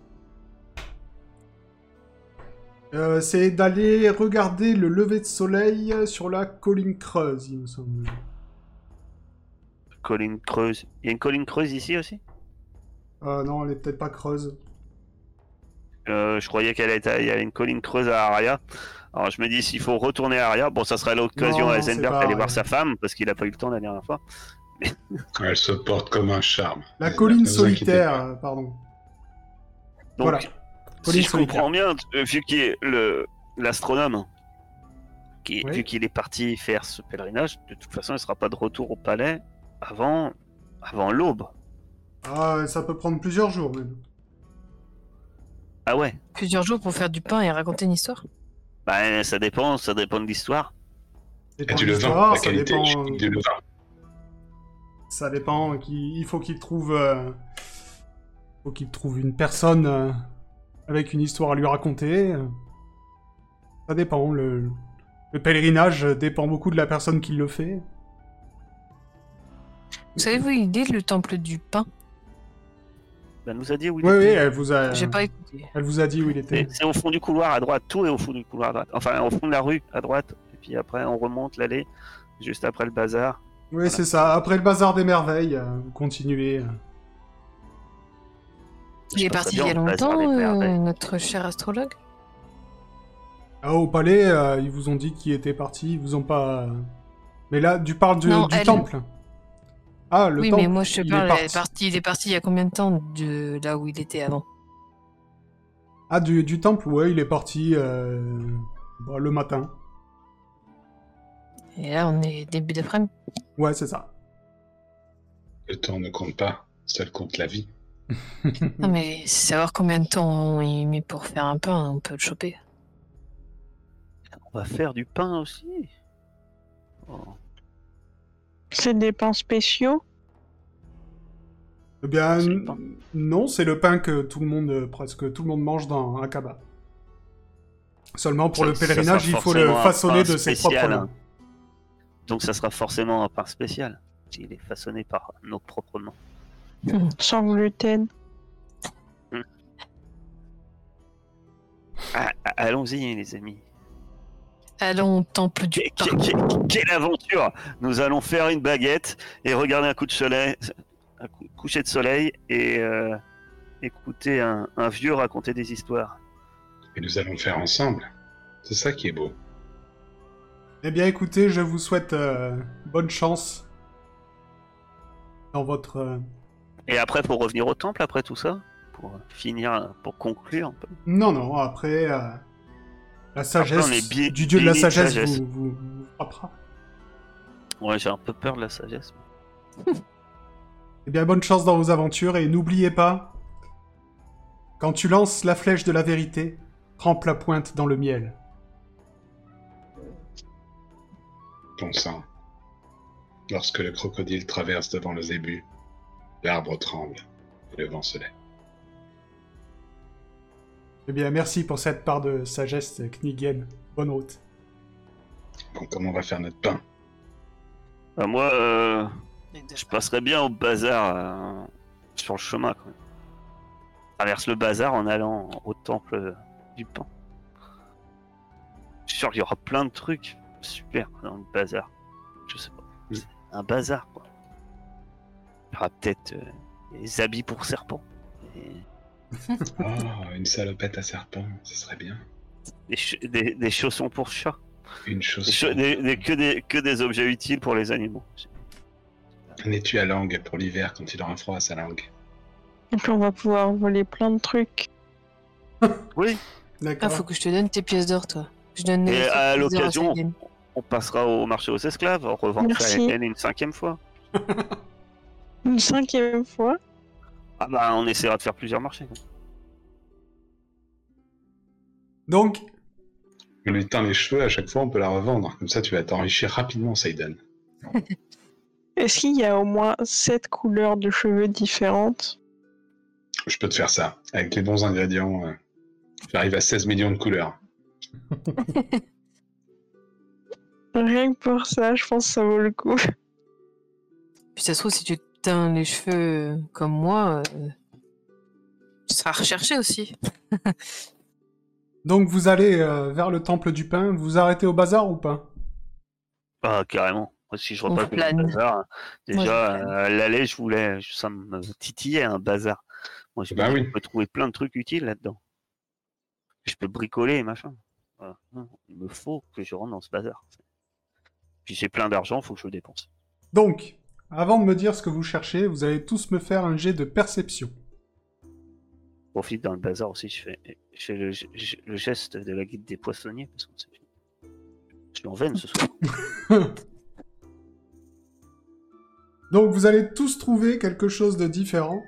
Euh, c'est d'aller regarder le lever de soleil sur la colline creuse, il me semble. Colline creuse. Il y a une colline creuse ici aussi? Euh, non, elle est peut-être pas creuse. Euh, Je croyais qu'elle était. Il y avait une colline creuse à Aria. Alors je me dis s'il faut retourner à Aria, bon ça serait l'occasion à Eisenberg d'aller voir sa femme parce qu'il a pas eu le temps la dernière fois. Elle se porte comme un charme. La Ne colline solitaire, pardon. Donc Voilà. Si je comprends bien, euh, vu qu'il est le l'astronome, qui Oui. vu qu'il est parti faire ce pèlerinage, de toute façon il sera pas de retour au palais avant avant l'aube. Ah, ça peut prendre plusieurs jours même. Ah ouais. Plusieurs jours pour faire du pain et raconter une histoire Bah, ça dépend, ça dépend de l'histoire. Ça Et dépend du de levain, l'histoire, la ça qualité dépend, du levain. ça dépend. Il faut qu'il trouve, euh, faut qu'il trouve une personne euh, avec une histoire à lui raconter. euh. Ça dépend. Le, le pèlerinage dépend beaucoup de la personne qui le fait. Vous savez où il est le temple du pain elle nous a dit où il Oui, oui, était. elle vous a, J'ai pas écouté. elle vous a dit où il était. C'est au fond du couloir à droite, tout est au fond du couloir à droite. Enfin, au fond de la rue à droite. Et puis après, on remonte l'allée, juste après le bazar. Oui, c'est ça. Après le bazar des merveilles, euh, vous continuez. Il est parti il y a longtemps, euh, notre cher astrologue Ah, au palais, euh, ils vous ont dit qu'il était parti. Ils vous ont pas. euh, Mais là, tu parles du, Non, du elle. temple. Ah, le Oui, temple. mais moi je te il parle, est il parti. est, parti, il est parti il y a combien de temps de là où il était avant? Ah, du, du temple, ouais, il est parti euh, bah, le matin. Et là, on est début d'après-midi. Ouais, c'est ça. Le temps ne compte pas, seul compte la vie. Non, mais savoir combien de temps il met pour faire un pain, on peut le choper. On va faire du pain aussi. Oh. C'est des pains spéciaux? Eh bien, pain. non, c'est le pain que tout le monde, euh, presque tout le monde mange dans un cabas. Seulement pour Ça- le pèlerinage, il faut le façonner de ses propres hein. mains. Donc ça sera forcément un pain spécial. Il est façonné par nos propres mains. Sans gluten. Ah, ah, Allons-y, les amis. Allons au temple du Que- pain. que- que- quelle aventure Nous allons faire une baguette et regarder un coup de soleil, un cou- coucher de soleil et euh, écouter un, un vieux raconter des histoires. Et nous allons le faire ensemble. C'est ça qui est beau. Eh bien, écoutez, je vous souhaite euh, bonne chance dans votre. euh, Et après, pour revenir au temple, après tout ça, pour finir, pour conclure un peu. Non, non, après, euh, la sagesse du dieu de la de sagesse, sagesse. Vous, vous, vous frappera. Ouais, j'ai un peu peur de la sagesse. Eh bien, bonne chance dans vos aventures et n'oubliez pas, quand tu lances la flèche de la vérité, trempe la pointe dans le miel. Ton sang. Lorsque le crocodile traverse devant le zébu, l'arbre tremble et le vent se lève. Eh bien, merci pour cette part de sagesse, Knigen. Bonne route. Bon, comment on va faire notre pain? Bah, moi, euh, je passerais bien au bazar euh, sur le chemin. Quand même. Traverse le bazar en allant au temple du pain. Je suis sûr qu'il y aura plein de trucs super dans le bazar. Je sais pas. Mm. C'est un bazar quoi. Il y aura peut-être euh, des habits pour serpents. et Oh, une salopette à serpent, ce serait bien. Des, ch- des- des chaussons pour chats. Une Des chose. cha- des- des- que, des, que des objets utiles pour les animaux. Un étui à langue pour l'hiver quand il aura froid à sa langue? Et puis on va pouvoir voler plein de trucs. Oui, Ah, D'accord. faut que je te donne tes pièces d'or, toi. Je donne Et à pièces d'or l'occasion, on passera au marché aux esclaves, on revend ça elle une cinquième fois. Une cinquième fois. Ah bah on essaiera de faire plusieurs marchés. Donc, On lui teint les cheveux, à chaque fois on peut la revendre. Comme ça tu vas t'enrichir rapidement, Saiden. Est-ce qu'il y a au moins sept couleurs de cheveux différentes? Je peux te faire ça. Avec les bons ingrédients, euh, j'arrive à 16 millions de couleurs. Rien que pour ça, je pense que ça vaut le coup. Puis ça se trouve, si tu les cheveux comme moi, euh, tu seras recherché aussi. donc vous allez euh, vers le temple du pain. Vous vous arrêtez au bazar ou pas? Ah carrément. Moi, si je le plane. bazar, Moi, déjà je euh, l'aller, je voulais, ça me titillait un bazar. Moi je Bah oui. je peux trouver plein de trucs utiles là-dedans. Je peux bricoler et machin. Voilà. Il me faut que je rentre dans ce bazar. Puis j'ai plein d'argent, faut que je le dépense. Donc, avant de me dire ce que vous cherchez, vous allez tous me faire un jet de perception. Je profite dans le bazar aussi, je fais, je fais le, je- le geste de la guide des poissonniers parce que c'est- je suis en veine ce soir. Donc vous allez tous trouver quelque chose de différent.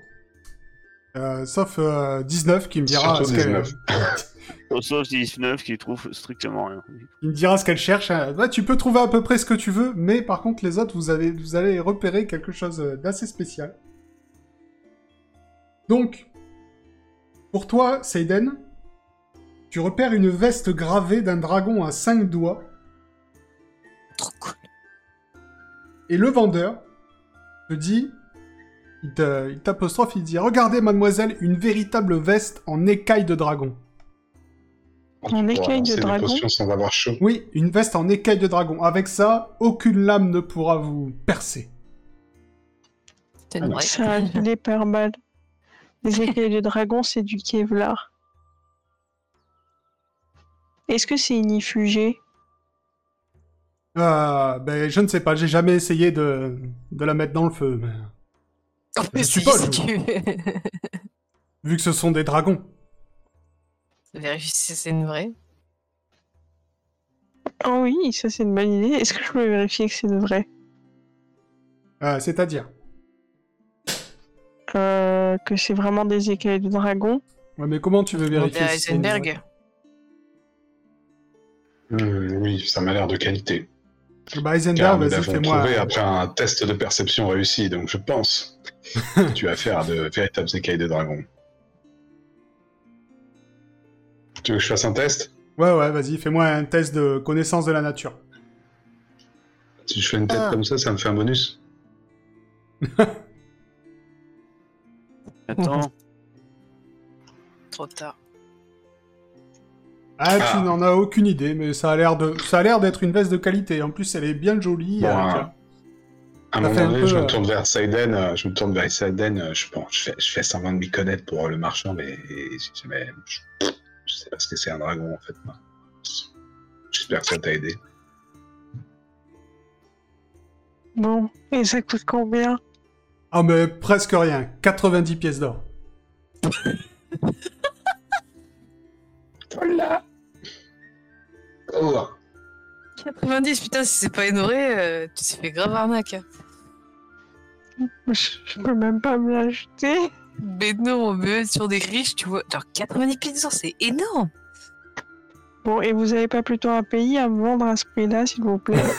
Euh, sauf euh, 19 qui me dira Surtout ce qu'elle- 19. sauf 19 qui trouve strictement rien. Il me dira ce qu'elle cherche. hein. Ouais, tu peux trouver à peu près ce que tu veux, mais par contre, les autres, vous, avez, vous allez repérer quelque chose euh, d'assez spécial. Donc, pour toi, Seiden, tu repères une veste gravée d'un dragon à cinq doigts, Trop cool. et le vendeur te dit, il t'apostrophe, il dit Regardez, mademoiselle, une véritable veste en écaille de dragon. En écaille de dragon potions sans avoir chaud. Oui, une veste en écaille de dragon. Avec ça, aucune lame ne pourra vous percer. C'est Ah. Ça a l'hyper mal. Les écailles de dragon, c'est du Kevlar. Est-ce que c'est inifugé? Euh, ben, je ne sais pas, j'ai jamais essayé de, de la mettre dans le feu. mais- si, si je- tu Vu que ce sont des dragons. Vérifies si c'est une vraie. Oh oui, ça c'est une bonne idée. Est-ce que je peux vérifier que c'est de vrai Euh, C'est-à-dire? Euh, Que c'est vraiment des écailles de dragon? Ouais, mais comment tu veux vérifier à si une vraie? Hum, oui, ça m'a l'air de qualité. Bah, Car Heisenberg, nous vas-y, l'avons fais-moi. trouvé après un test de perception réussi, donc je pense que tu as affaire à de véritables écailles de dragon. Tu veux que je fasse un test Ouais, ouais, vas-y, fais-moi un test de connaissance de la nature. Si je fais une tête Ah. comme ça, ça me fait un bonus Attends, Trop tard. Ah, tu Ah. n'en as aucune idée, mais ça a l'air de, ça a l'air d'être une veste de qualité. En plus, elle est bien jolie. Bon, avec, euh, euh, À un moment un donné, peu, je euh, me tourne vers Saiden, euh, je me tourne vers Saiden, euh, je, bon, je, fais, je fais semblant de m'y connaître pour le marchand, mais jamais- je, je sais pas ce que c'est un dragon en fait. moi. J'espère que ça t'a aidé. Bon, et ça coûte combien? Ah, mais presque rien. 90 pièces d'or. Voilà Oh 90, putain, si c'est pas énoré, euh, tu t'es fait grave arnaque. hein. je, je peux même pas me l'acheter. Mais non, mais sur des riches, tu vois. Genre 90 pieds d'or, c'est énorme. Bon, et vous avez pas plutôt un pays à vendre à ce prix-là, s'il vous plaît?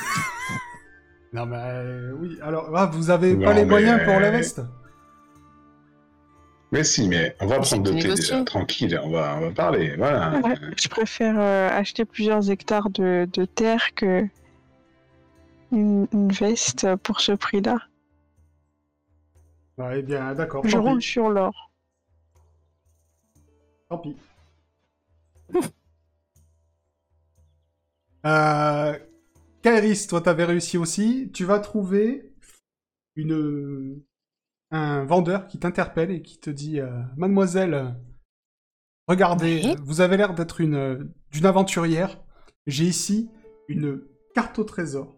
Non, mais euh, oui. Alors, ah, vous avez Non, pas les mais- moyens pour la veste Mais si, mais on va prendre de thé déjà, tranquille, on va, on va parler, voilà. Ouais, Je préfère euh, acheter plusieurs hectares de, de terre que une, une veste pour ce prix-là. Ouais, eh bien, d'accord. Je roule pis. sur l'or. Tant pis. euh, Kairis, toi, t'avais réussi aussi. Tu vas trouver une un vendeur qui t'interpelle et qui te dit euh, Mademoiselle, euh, regardez, Oui. euh, vous avez l'air d'être une euh, d'une aventurière. J'ai ici une carte au trésor.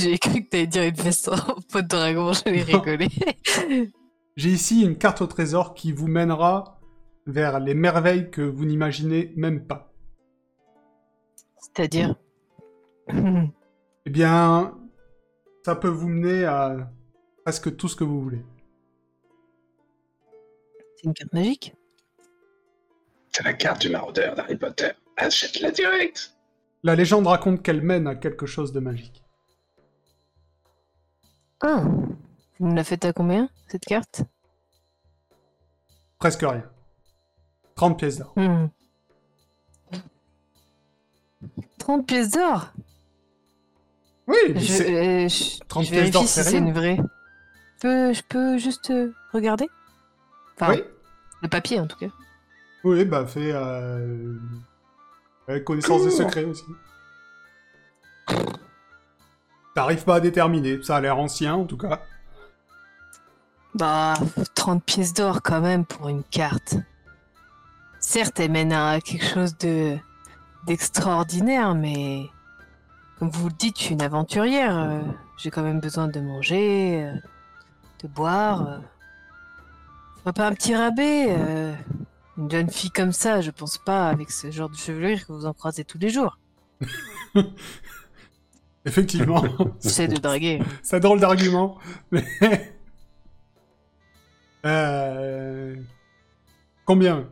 J'ai cru que t'allais dire une veste en peau de dragon, j'allais rigoler. J'ai ici une carte au trésor qui vous mènera vers les merveilles que vous n'imaginez même pas. C'est-à-dire. Eh bien, ça peut vous mener à presque tout ce que vous voulez. C'est une carte magique? C'est la carte du maraudeur d'Harry Potter. Achète-la direct La légende raconte qu'elle mène à quelque chose de magique. Ah Vous me la faites à combien, cette carte? Presque rien. 30 pièces d'or. Hmm. 30 pièces d'or? Oui, mais Je, c'est- euh, je, 30 je pièces d'or, c'est si c'est une vraie. Je peux, je peux juste euh, regarder? Enfin, Oui, le papier en tout cas. oui, bah fais euh... ouais, connaissance des secrets aussi. T'arrives pas à déterminer, ça a l'air ancien en tout cas. Bah, 30 pièces d'or quand même pour une carte. Certes, elle mène à quelque chose de d'extraordinaire, mais comme vous le dites, je suis une aventurière. euh, J'ai quand même besoin de manger, euh, de boire. euh. Faudrait pas un petit rabais. euh, Une jeune fille comme ça, je pense pas avec ce genre de chevelure que vous en croisez tous les jours. Effectivement, C'est de draguer. c'est un drôle d'argument, mais... euh... Combien?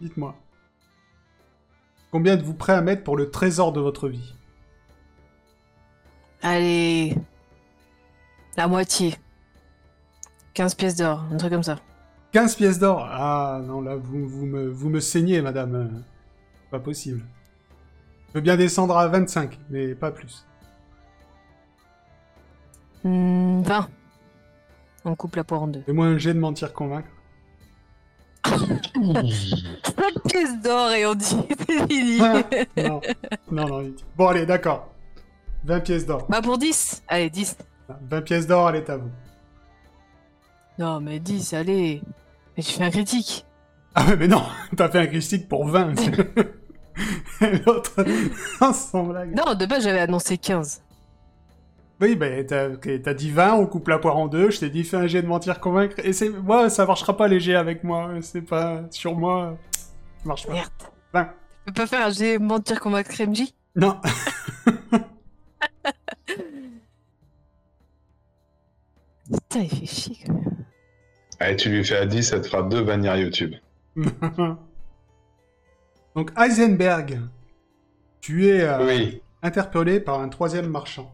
Dites-moi. Combien êtes-vous prêt à mettre pour le trésor de votre vie? Allez. La moitié. 15 pièces d'or, un truc comme ça. 15 pièces d'or? Ah non, là, vous, vous, me, vous me saignez, madame. Pas possible. Je veux bien descendre à 25, mais pas plus. Hmm, 20. On coupe la poire en deux. Fais-moi un jet de mentir convaincre. 5 pièces d'or et on dit c'est fini. Ah, non, non, non. Bon, allez, d'accord. 20 pièces d'or. Bah pour 10. Allez, 10. 20 pièces d'or, elle est à vous. Non, mais 10, allez. Mais tu fais un critique. Ah ouais, mais non, t'as fait un critique pour 20. L'autre, sans blague. Non, de base, j'avais annoncé 15. Oui, bah, t'as dit 20, on coupe la poire en deux, je t'ai dit fais un jet de mentir convaincre, et c'est... Moi, ça marchera pas léger avec moi, c'est pas... Sur moi, ça marche pas. Merde. 20. Tu peux pas faire un jet mentir convaincre MJ Non. Putain, il fait chier quand même. Allez, tu lui fais à 10, ça te fera deux bannières YouTube. Donc, Heisenberg, tu es euh, Oui. interpellé par un troisième marchand.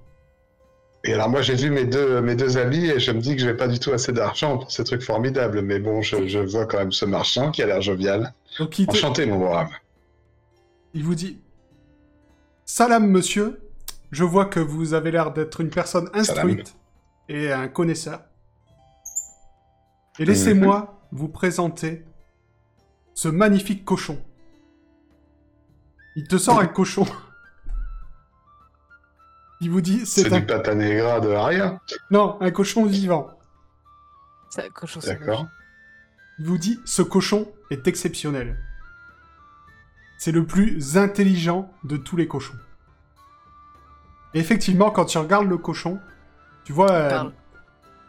Et alors moi j'ai vu mes deux, mes deux habits et je me dis que je vais pas du tout assez d'argent pour ces trucs formidables. Mais bon, je, je vois quand même ce marchand qui a l'air jovial. Donc, il, Enchanté mon brave. il vous dit Salam, monsieur. Je vois que vous avez l'air d'être une personne instruite et un connaisseur. Et laissez-moi vous présenter ce magnifique cochon. Il te sort un cochon. Il vous dit C'est c'est un du pata negra de Aria. non un cochon vivant. C'est un cochon. D'accord. Il vous dit ce cochon est exceptionnel. C'est le plus intelligent de tous les cochons. Et effectivement, quand tu regardes le cochon, tu vois euh,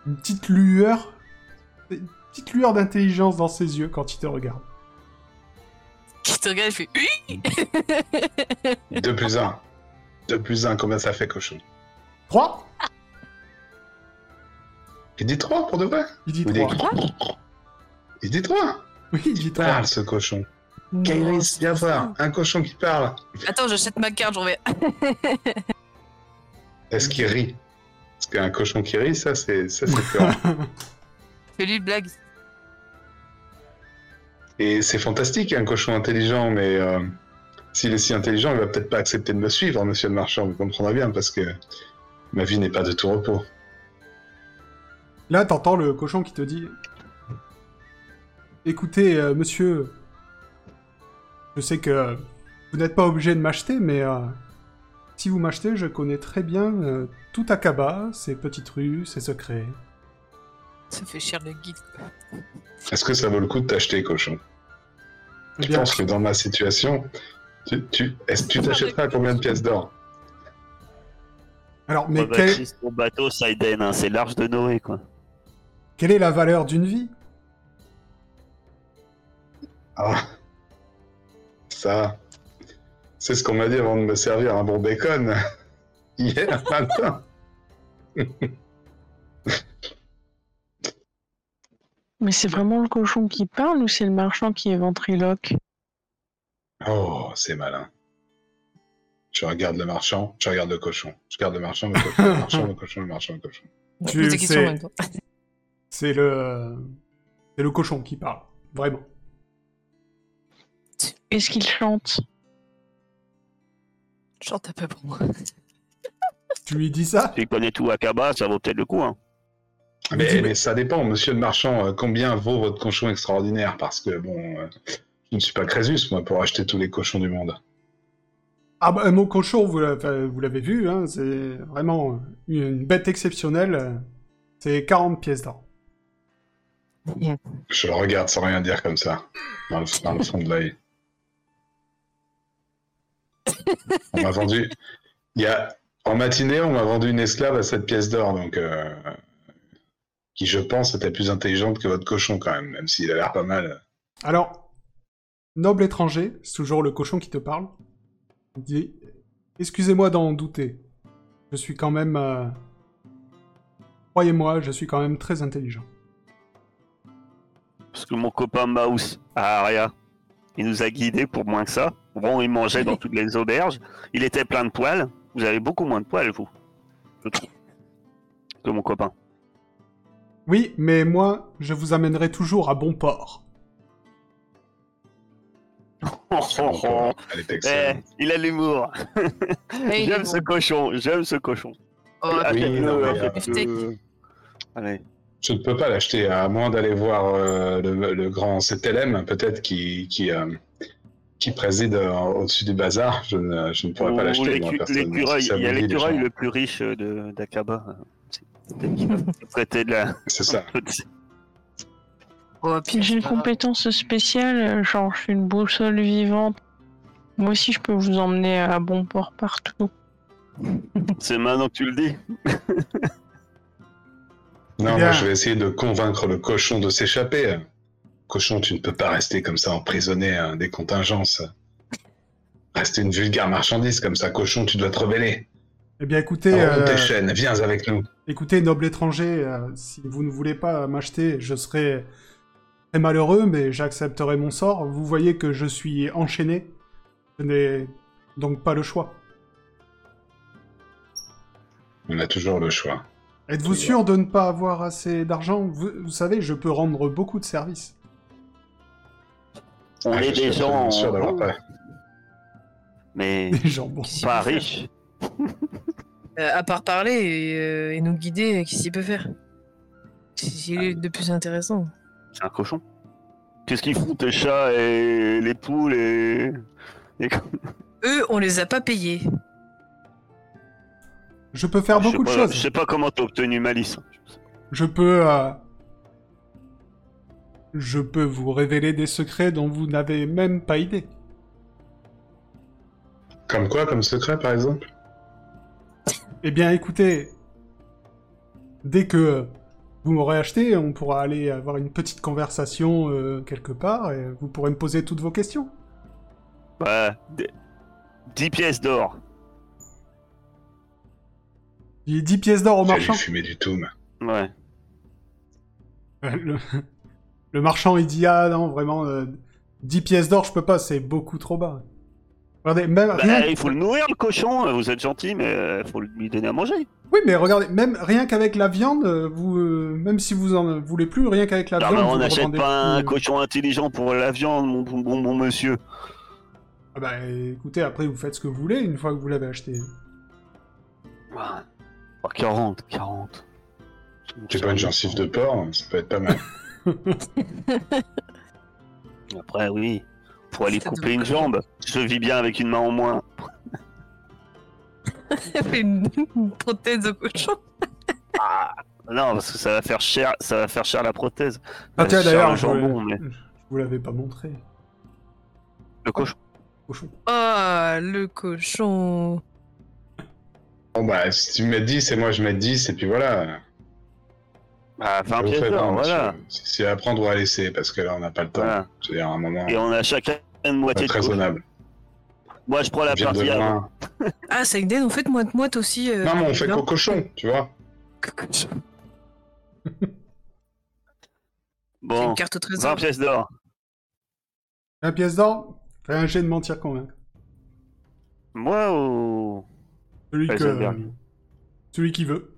une petite lueur, une petite lueur d'intelligence dans ses yeux quand il te regarde. Qui te regarde, il fait oui 2 plus 1. 2 plus 1, combien ça fait cochon? 3 Il dit 3 pour de vrai? Il dit Ou il 3. dit- Il dit 3 Oui, il dit 3. Parle ce cochon. Kairis, c'est viens pas voir. Un cochon qui parle. Attends, j'achète ma carte, j'en vais. Est-ce qu'il rit? Parce qu'un cochon qui rit, ça c'est ça c'est peur. Fais-lui blague. Et c'est fantastique, un cochon intelligent, mais euh, s'il est si intelligent, il va peut-être pas accepter de me suivre, monsieur le marchand, vous comprendrez bien, parce que ma vie n'est pas de tout repos. Là, t'entends le cochon qui te dit Écoutez, euh, monsieur, je sais que vous n'êtes pas obligé de m'acheter, mais euh, si vous m'achetez, je connais très bien tout Akaba, ses petites rues, ses secrets. Ça fait cher le guide. Est-ce que ça vaut le coup de t'acheter, cochon Eh Je pense que dans ma situation, tu, tu, est-ce que tu t'achèteras à combien de pièces d'or Alors, mais Ouais, quel- ton bateau, Saiden, hein, c'est l'arche de Noé, quoi. quelle est la valeur d'une vie Ah, ça, c'est ce qu'on m'a dit avant de me servir un bon bacon hier matin. Mais c'est vraiment le cochon qui parle ou c'est le marchand qui est ventriloque? Oh, c'est malin. Je regarde le marchand, je regarde le cochon. Je regarde le marchand, le cochon, le marchand, le cochon, le marchand, le cochon. Tu sais-. C'est le... C'est le cochon qui parle, vraiment. Est-ce qu'il chante? Chante un peu pour moi. Tu lui dis ça? Tu connais tout Akaba, ça vaut peut-être le coup, hein. Mais, ça dépend, monsieur le marchand, euh, combien vaut votre cochon extraordinaire? Parce que, bon, euh, je ne suis pas Crésus, moi, pour acheter tous les cochons du monde. Ah bah, mon cochon, vous l'avez vu, hein, c'est vraiment une bête exceptionnelle. C'est 40 pièces d'or. Je le regarde sans rien dire comme ça, dans le, dans le fond de l'œil. On m'a vendu. Il y a... En matinée, on m'a vendu une esclave à 7 pièces d'or, donc. euh, Qui, je pense, était plus intelligente que votre cochon, quand même, même s'il a l'air pas mal. Alors, noble étranger, c'est toujours le cochon qui te parle. Il dit Excusez-moi d'en douter. Je suis quand même. euh, Croyez-moi, je suis quand même très intelligent. Parce que mon copain Mouse à Aria, Il nous a guidés pour moins que ça. Bon, il mangeait dans toutes les auberges. Il était plein de poils. Vous avez beaucoup moins de poils, vous. Je trouve. Que mon copain. Oui, mais moi, je vous amènerai toujours à bon port. Oh, oh, oh. Elle est Eh, il a l'humour. Mais il est J'aime ce cochon. J'aime ce cochon. Oh, oui, Achète-le, non, mais, achète-le. Beefsteak. Allez. Je ne peux pas l'acheter, à moins d'aller voir euh, le, le grand CTLM, peut-être, qui, qui, euh, qui préside euh, au-dessus du bazar. Je ne, je ne pourrais pas l'acheter, moi, l'écu- personnellement. l'écureuil. Si ça Il y a vous dit, les l'écureuil gens. le plus riche de d'Akaba. prêter de la. C'est ça. Oh, puis J'ai une compétence spéciale, euh, genre je suis une boussole vivante. Moi aussi, je peux vous emmener à bon port partout. C'est maintenant que tu le dis. Non, Bien. moi, je vais essayer de convaincre le cochon de s'échapper. Cochon, tu ne peux pas rester comme ça emprisonné à des contingences. Rester une vulgaire marchandise comme ça, cochon, tu dois te rebeller. Eh bien, écoutez, euh, tes chaînes, viens avec nous. écoutez, noble étranger, euh, si vous ne voulez pas m'acheter, je serai très malheureux, mais j'accepterai mon sort. Vous voyez que je suis enchaîné. Je n'ai donc pas le choix. On a toujours le choix. Êtes-vous sûr de ne pas avoir assez d'argent? Vous, vous savez, je peux rendre beaucoup de services. On Ah, est des gens. sûr d'avoir pas. Mais Des gens qu'il pas riches. Euh, à part parler et, euh, et nous guider, qu'est-ce qu'il peut faire? C'est est de plus intéressant. C'est un cochon. Qu'est-ce qu'ils font tes chats et les poules et. et- Eux, on les a pas payés. Je peux faire beaucoup de pas- choses. Je sais pas comment t'as obtenu Malice. Je peux... euh, Je peux vous révéler des secrets dont vous n'avez même pas idée. Comme quoi, comme secret, par exemple? Eh bien, écoutez, dès que vous m'aurez acheté, on pourra aller avoir une petite conversation euh, quelque part et vous pourrez me poser toutes vos questions. Ouais. d- 10 pièces d'or. J'ai 10 pièces d'or au marchand. fumer du tout, mais... Ouais. Euh, Le... le marchand, il dit Ah non, vraiment, euh, 10 pièces d'or, je peux pas, c'est beaucoup trop bas. Regardez, même Bah, rien. il faut le nourrir, le cochon. Vous êtes gentil, mais il faut lui donner à manger. Oui, mais regardez, même rien qu'avec la viande, euh, vous, euh, même si vous en voulez plus, rien qu'avec la Non, viande, mais vous on n'achète pas un cochon intelligent pour la viande, mon bon, bon, bon monsieur. Ah bah écoutez, après vous faites ce que vous voulez une fois que vous l'avez acheté. Ouais. Oh, 40, 40. J'ai pas une gencive de porc, ça peut être pas mal. Après, oui. Pour aller couper une jambe. Je vis bien avec une main en moins. une, une prothèse de cochon. Non, parce que ça va faire cher, ça va faire cher la prothèse. Ah tiens d'ailleurs, le je, jambon, mais je vous l'avais pas montré. le cochon. Cochon. Ah, le cochon. Bon bah, si tu mets 10 et moi je mets 10, et puis voilà. Bah, 20 Vous pièces voilà. c'est à prendre ou à laisser, parce que là on n'a pas le temps. Voilà. Dire, à un moment, Et on a chacun une moitié de raisonnable. Moi, je prends la partie avant. Ah, ça une on fait moite-moite aussi. euh, Non, mais on fait non qu'au cochon, tu vois. C'est Bon, une carte au 20 trésor. pièces d'or. Un pièce d'or Fais un jet de mentir convaincre. Moi ou. Celui que. Celui qui veut.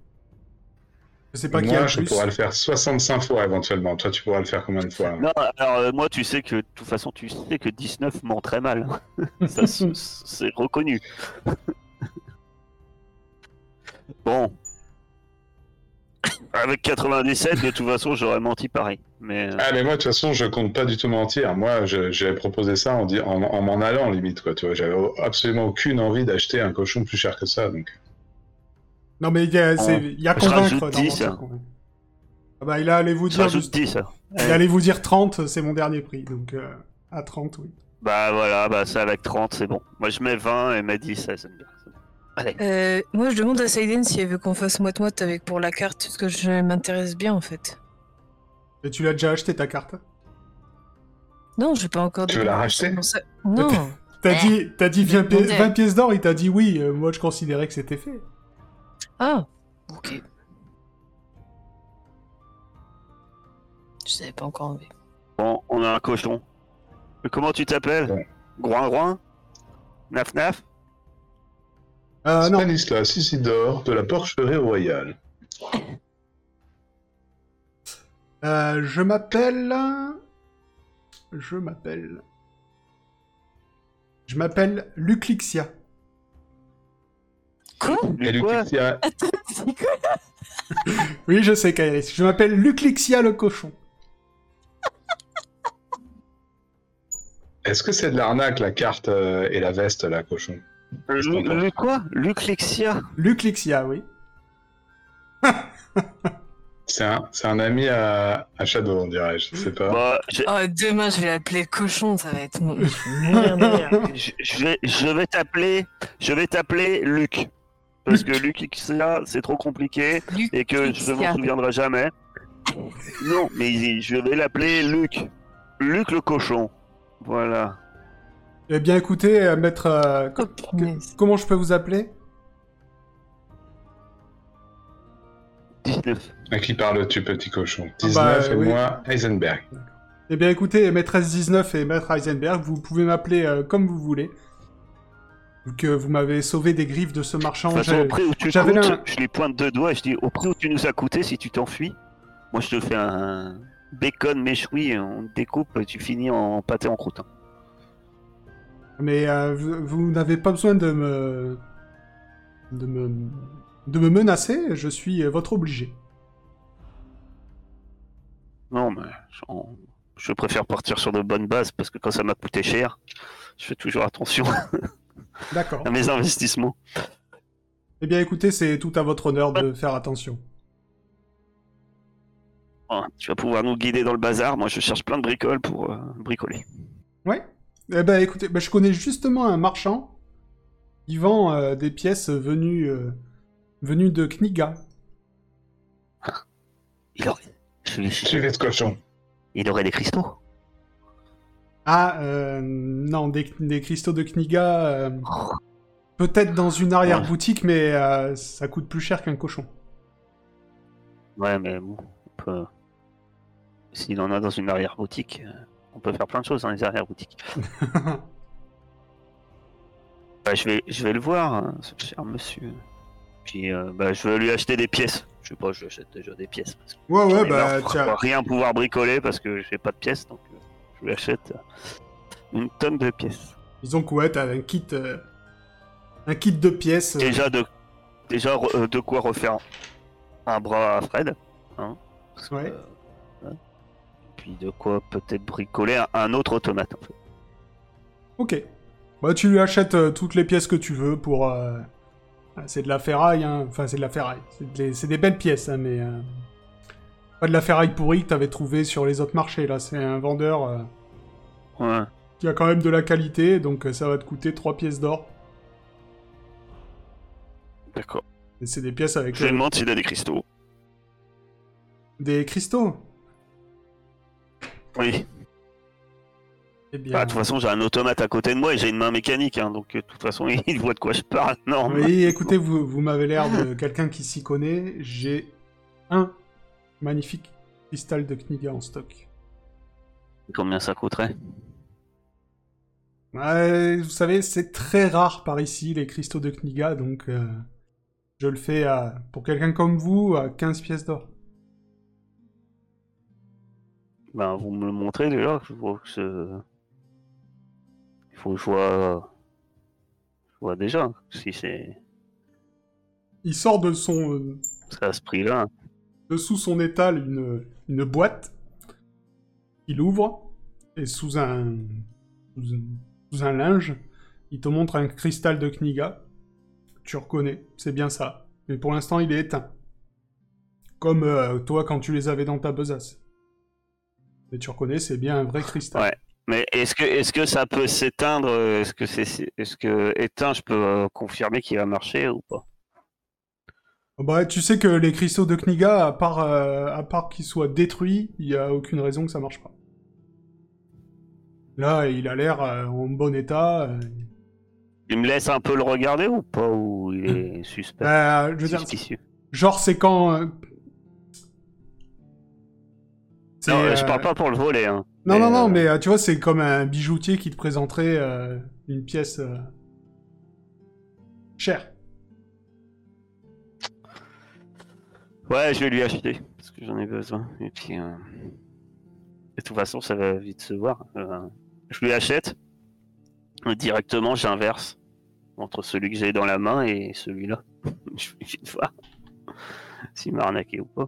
Je sais pas qui a Moi, le je plus. pourrais le faire 65 fois éventuellement. Toi, tu pourras le faire combien de fois Non, alors euh, moi, tu sais que, de toute façon, tu sais que 19 ment très mal. Ça, c'est reconnu. bon. Avec 97, de toute façon, j'aurais menti pareil. Mais euh, Ah, mais moi, de toute façon, je compte pas du tout mentir. Moi, j'avais proposé ça en, en, en m'en allant, limite, quoi. Tu vois, j'avais absolument aucune envie d'acheter un cochon plus cher que ça. Donc, Non mais il y a, On- il y a je convaincre rajoute dans 10, mentir convaincre. Ah bah il a allé vous dire juste- 10. il allait vous dire 30, c'est mon dernier prix. Donc euh, à 30 oui. Bah voilà, bah ça avec 30, c'est bon. Moi, je mets 20 et m'a 10, ça, c'est bien. Allez. Euh, moi, je demande à Saiden si elle veut qu'on fasse moite-moite avec pour la carte, parce que je m'intéresse bien en fait. Et tu l'as déjà acheté ta carte? Non, j'ai pas encore. Tu de- veux la racheter? Comment ça- Non. T'as Eh, dit, t'as dit 20, pi- demandais. 20 pièces d'or, il t'a dit oui. euh, moi je considérais que c'était fait. Ah, ok. Je savais pas encore enlevé. Bon, on a un cochon. Comment tu t'appelles Ouais. Groin Groin Naf Naf Euh, non, Stanislas Isidore de la Porcherie Royale. Euh, je m'appelle... Je m'appelle... Je m'appelle Luclixia. Quoi C'est quoi Oui, je sais, Kairis. Je m'appelle Luclixia le cochon. est-ce que c'est de l'arnaque la carte euh, et la veste, la cochon? Le, le quoi? Luclexia Luclixia, oui. C'est un, c'est un ami à, à Shadow, on dirait, je sais pas. Bah, je, Oh, demain, je vais l'appeler cochon, ça va être je vais, je vais t'appeler, je vais t'appeler Luc. Parce que Luclexia, c'est trop compliqué et que je m'en souviendrai jamais. Non, mais je vais l'appeler Luc. Luc le cochon. Voilà. Eh bien, écoutez, euh, maître... euh, Oh, comment je peux vous appeler? 19. À qui parles-tu, petit cochon? Ah 19 bah, et oui. moi, Heisenberg. Eh bien, écoutez, maîtresse 19 et maître Heisenberg, vous pouvez m'appeler euh, comme vous voulez. Que vous m'avez sauvé des griffes de ce marchand. De façon, j'ai- au prix où tu coûtes, un- je les pointe deux doigts et je dis au prix où tu nous as coûté, si tu t'enfuis, moi je te fais un bacon méchoui, on te découpe, et tu finis en pâté en croûte. Mais euh, vous, vous n'avez pas besoin de me... de me de me menacer. Je suis euh, votre obligé. Non, mais je préfère partir sur de bonnes bases parce que quand ça m'a coûté cher, je fais toujours attention D'accord. à mes investissements. Eh bien, écoutez, c'est tout à votre honneur de faire attention. Tu vas pouvoir nous guider dans le bazar. Moi, je cherche plein de bricoles pour euh, bricoler. Ouais. Eh ben, écoutez, ben, je connais justement un marchand qui vend euh, des pièces venues, euh, venues de Kniga. Il aurait, je- ce cochon. il aurait des cristaux. Ah, euh, non, des, des cristaux de Kniga. euh, Peut-être dans une arrière-boutique, mais euh, ça coûte plus cher qu'un cochon. Ouais, mais bon, on peut... s'il en a dans une arrière-boutique, on peut faire plein de choses dans les arrière-boutiques. Bah, je, vais, je vais le voir, hein, ce cher monsieur. Puis bah, je vais lui acheter des pièces. Je sais pas, je lui achète déjà des pièces. Parce que Ouais, ouais, ai bah, marre tiens. rien pouvoir bricoler parce que j'ai pas de pièces, donc je lui achète une tonne de pièces. Disons que ouais, t'as un kit, euh, un kit de pièces. euh, Déjà de, déjà euh, de quoi refaire un bras à Fred. Hein, que, Ouais. hein. Puis de quoi peut-être bricoler un, un autre automate. En fait. Ok. Bah, tu lui achètes toutes les pièces que tu veux pour. C'est de la ferraille, hein. Enfin, c'est de la ferraille. C'est des... des belles pièces, hein, mais. Pas de la ferraille pourrie que t'avais trouvé sur les autres marchés, là. C'est un vendeur euh, Ouais. qui a quand même de la qualité, donc euh, ça va te coûter 3 pièces d'or. D'accord. Et c'est des pièces avec Je lui euh, demande s'il a des cristaux. des cristaux? Oui. Eh bien. Bah, de toute façon, j'ai un automate à côté de moi et j'ai une main mécanique, hein, donc euh, de toute façon, il voit de quoi je parle. Non. Oui, écoutez, vous, vous m'avez l'air de quelqu'un qui s'y connaît. J'ai un magnifique cristal de Kniga en stock. Combien ça coûterait? Ouais, vous savez, c'est très rare par ici, les cristaux de Kniga, donc euh, je le fais à, pour quelqu'un comme vous à 15 pièces d'or. Ben, vous me le montrez déjà. Je vois que c'est- Il faut que je vois. Je vois déjà si c'est Il sort de son, euh, c'est à ce prix-là. Dessous son étal une, une boîte. Il ouvre, et sous un, sous un, linge, il te montre un cristal de Kniga. Tu reconnais, c'est bien ça. Mais pour l'instant, il est éteint. Comme euh, toi quand tu les avais dans ta besace. Mais tu reconnais, c'est bien un vrai cristal. Ouais. Mais est-ce que est-ce que ça peut s'éteindre Est-ce que c'est est-ce que éteint, je peux euh, confirmer qu'il va marcher ou pas? Bah, tu sais que les cristaux de Kniga, à part, euh, à part qu'ils soient détruits, il n'y a aucune raison que ça marche pas. Là, il a l'air euh, en bon état. euh, Il me laisse un peu le regarder ou pas Ou il est suspect? Bah, je veux dire, Suspicieux. genre, c'est quand. euh, c'est, Non, je euh, parle pas pour le voler. Hein. Non, Mais, non, non, euh, mais euh, tu vois, c'est comme un bijoutier qui te présenterait euh, une pièce euh, chère. Ouais, je vais lui acheter parce que j'en ai besoin. Et puis, euh, de toute façon, ça va vite se voir. Euh, je lui achète. Directement, j'inverse entre celui que j'ai dans la main et celui-là. je vais vite voir s'il m'a arnaqué ou pas.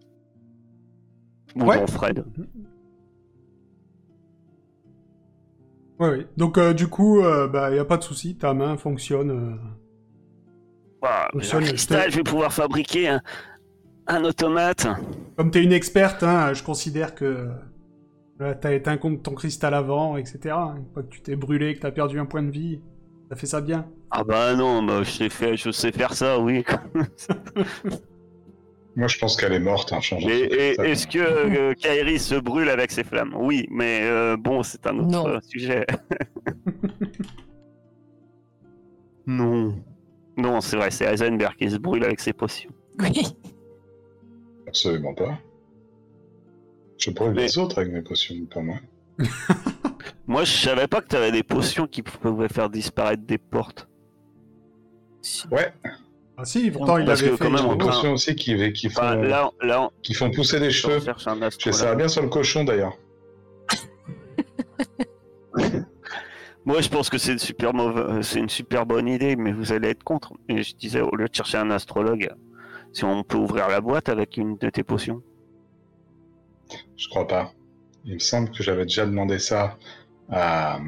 Ou Ouais. Fred. Oui, oui. Donc, euh, du coup, il bah, y a pas de souci, ta main fonctionne. euh. Fonctionne, un cristal, je vais pouvoir fabriquer un, un automate. Comme t'es une experte, hein, je considère que t'as éteint ton cristal avant, etc. Une fois que tu t'es brûlé, que t'as perdu un point de vie, ça fait ça bien. Ah bah non, bah, je, sais faire, je sais faire ça, oui. Moi, je pense qu'elle est morte en changeant. Et, son et- cristal. est-ce que euh, Kairi se brûle avec ses flammes? Oui, mais euh, bon, c'est un autre Non. sujet. non. Non, c'est vrai, c'est Heisenberg qui se brûle avec ses potions. Oui. Absolument pas. Je brûle les autres avec mes potions, pas moi. Moi, je savais pas que t'avais des potions qui pouvaient faire disparaître des portes. Ouais, Ah si, pourtant il Parce avait que fait... quand même, j'ai on des potions aussi qui, qui, font, Enfin, là, là, on- qui font pousser des cheveux. cherche un Je astrolabe. ça va bien sur le cochon d'ailleurs. Moi, je pense que c'est une super mauvaise, c'est une super bonne idée, mais vous allez être contre. Et je disais, au lieu de chercher un astrologue, si on peut ouvrir la boîte avec une de tes potions. Je crois pas. Il me semble que j'avais déjà demandé ça à,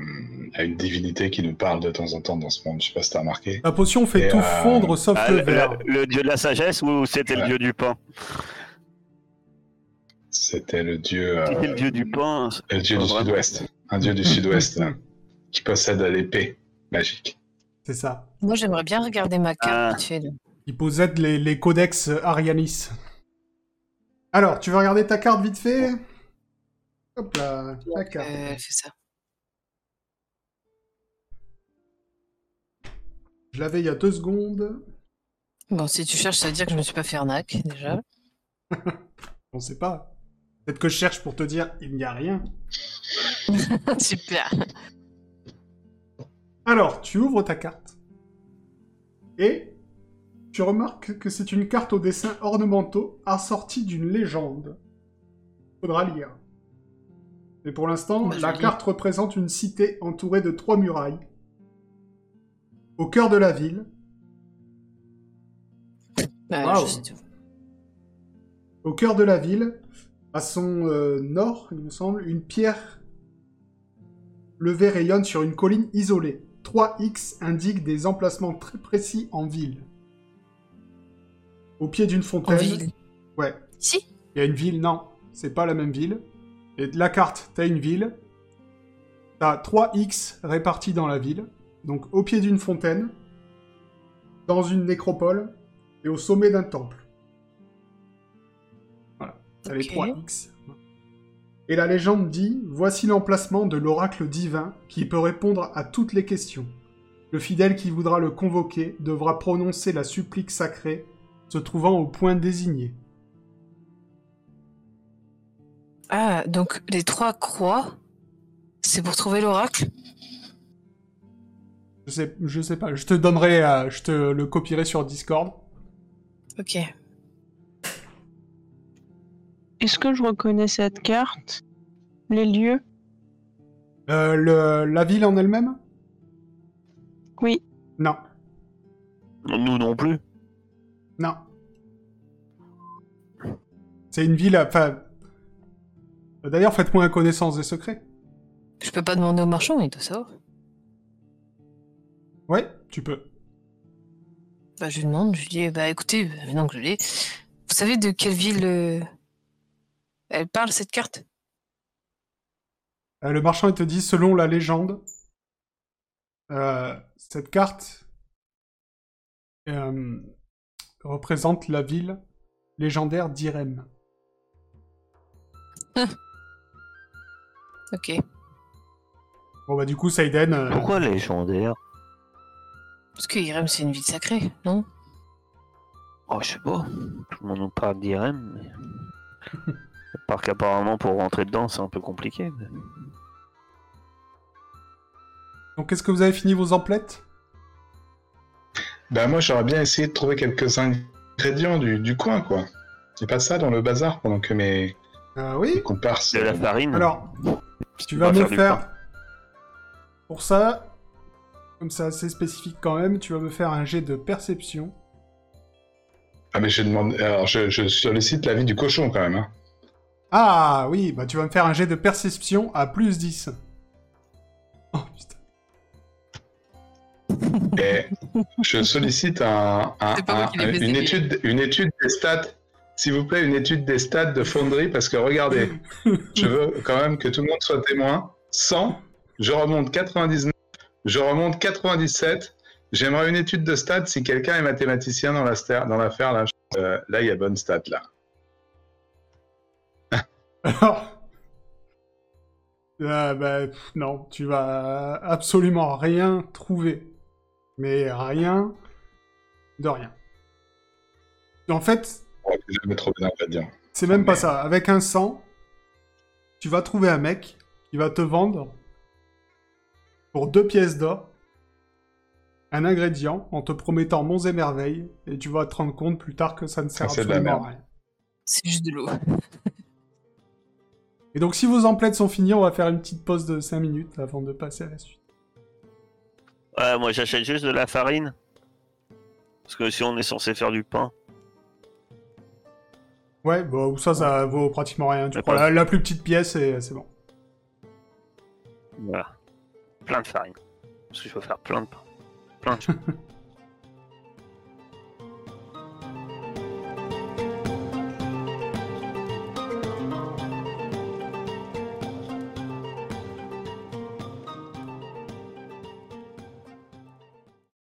à une divinité qui nous parle de temps en temps dans ce monde. Je sais pas si t'as remarqué. La potion fait Et, tout euh, fondre sauf Ah, le le, verre. le- le dieu de la sagesse ou c'était le dieu du pain? C'était le dieu, euh, C'était le dieu du pain. le dieu du sud-ouest. Un dieu du sud-ouest euh, qui possède l'épée magique. C'est ça. Moi, j'aimerais bien regarder ma carte Ah. Il possède les, les codex Arianis. Alors, tu veux regarder ta carte vite fait? Hop là, ta carte. Euh, fais ça. Je l'avais il y a deux secondes. Bon, si tu cherches, ça veut dire que je me suis pas fait arnaque, déjà. On sait pas. Peut-être que je cherche pour te dire il n'y a rien. Super. Alors, tu ouvres ta carte. Et tu remarques que c'est une carte aux dessins ornementaux assortie d'une légende. Faudra lire. Mais pour l'instant, Bah, la carte représente une cité entourée de trois murailles. Au cœur de la ville, tout. au cœur de la ville, à son euh, nord, il me semble, une pierre levée rayonne sur une colline isolée. 3X indique des emplacements très précis en ville. Au pied d'une En fontaine. ville. Ouais. Si Il y a une ville, non, c'est pas la même ville. Et de la carte, t'as une ville. T'as 3X répartis dans la ville. Donc au pied d'une fontaine, dans une nécropole et au sommet d'un temple. Voilà. T'as les Ok. 3X. Et la légende dit Voici l'emplacement de l'oracle divin qui peut répondre à toutes les questions. Le fidèle qui voudra le convoquer devra prononcer la supplique sacrée se trouvant au point désigné. Ah, donc les trois croix, c'est pour trouver l'oracle? Je sais, je sais pas, je te donnerai, euh, je te le copierai sur Discord. Ok. Est-ce que je reconnais cette carte? Les lieux? Euh, le, la ville en elle-même? Oui. Non, Nous non plus. Non. C'est une ville, enfin... D'ailleurs, faites-moi un connaissance des secrets. Je peux pas demander au marchand, il doit savoir. Ouais, tu peux. Bah, je lui demande, je lui dis, bah écoutez, maintenant que je l'ai, vous savez de quelle ville euh, elle parle cette carte? Euh, le marchand, il te dit, selon la légende, euh, cette carte euh, représente la ville légendaire d'Irem. Ok. Bon bah du coup, Saiden... euh, Pourquoi légendaire? Parce que Irem, c'est une ville sacrée, non? Oh, je sais pas. Tout le monde nous parle d'Irem, mais. À part qu'apparemment, pour rentrer dedans, c'est un peu compliqué. mais- Donc, est-ce que vous avez fini vos emplettes? Bah moi j'aurais bien essayé de trouver quelques ingrédients du, du coin quoi. C'est pas ça dans le bazar pendant que mes, Ah oui mes comparses. De la farine. Alors, tu vas va me faire. Pour ça, comme c'est assez spécifique quand même, tu vas me faire un jet de perception. Ah mais je demande. Alors je, je sollicite l'avis du cochon quand même. Hein. Ah oui, bah tu vas me faire un jet de perception à plus 10. Oh putain. Et je sollicite un, un- un- une, étude, une étude des stats. S'il vous plaît, une étude des stats de Foundry parce que regardez, je veux quand même que tout le monde soit témoin. 100, je remonte 99, je remonte 97. J'aimerais une étude de stats si quelqu'un est mathématicien dans la sta- dans l'affaire là. Euh, là, il y a bonne stat là. Alors... Bah, pff, non, tu vas absolument rien trouver. Mais rien de rien. En fait. C'est même pas ça. Avec un 100, tu vas trouver un mec qui va te vendre pour deux pièces d'or un ingrédient en te promettant monts et merveilles et tu vas te rendre compte plus tard que ça ne sert Ah, absolument à rien. C'est juste de l'eau. Et donc si vos emplettes sont finies, on va faire une petite pause de 5 minutes avant de passer à la suite. Ouais, moi j'achète juste de la farine. Parce que si on est censé faire du pain. Ouais, bon, ça, ça vaut pratiquement rien. Tu prends la, la plus petite pièce et c'est bon. Voilà. Plein de farine. Parce que je veux faire plein de pain. Plein de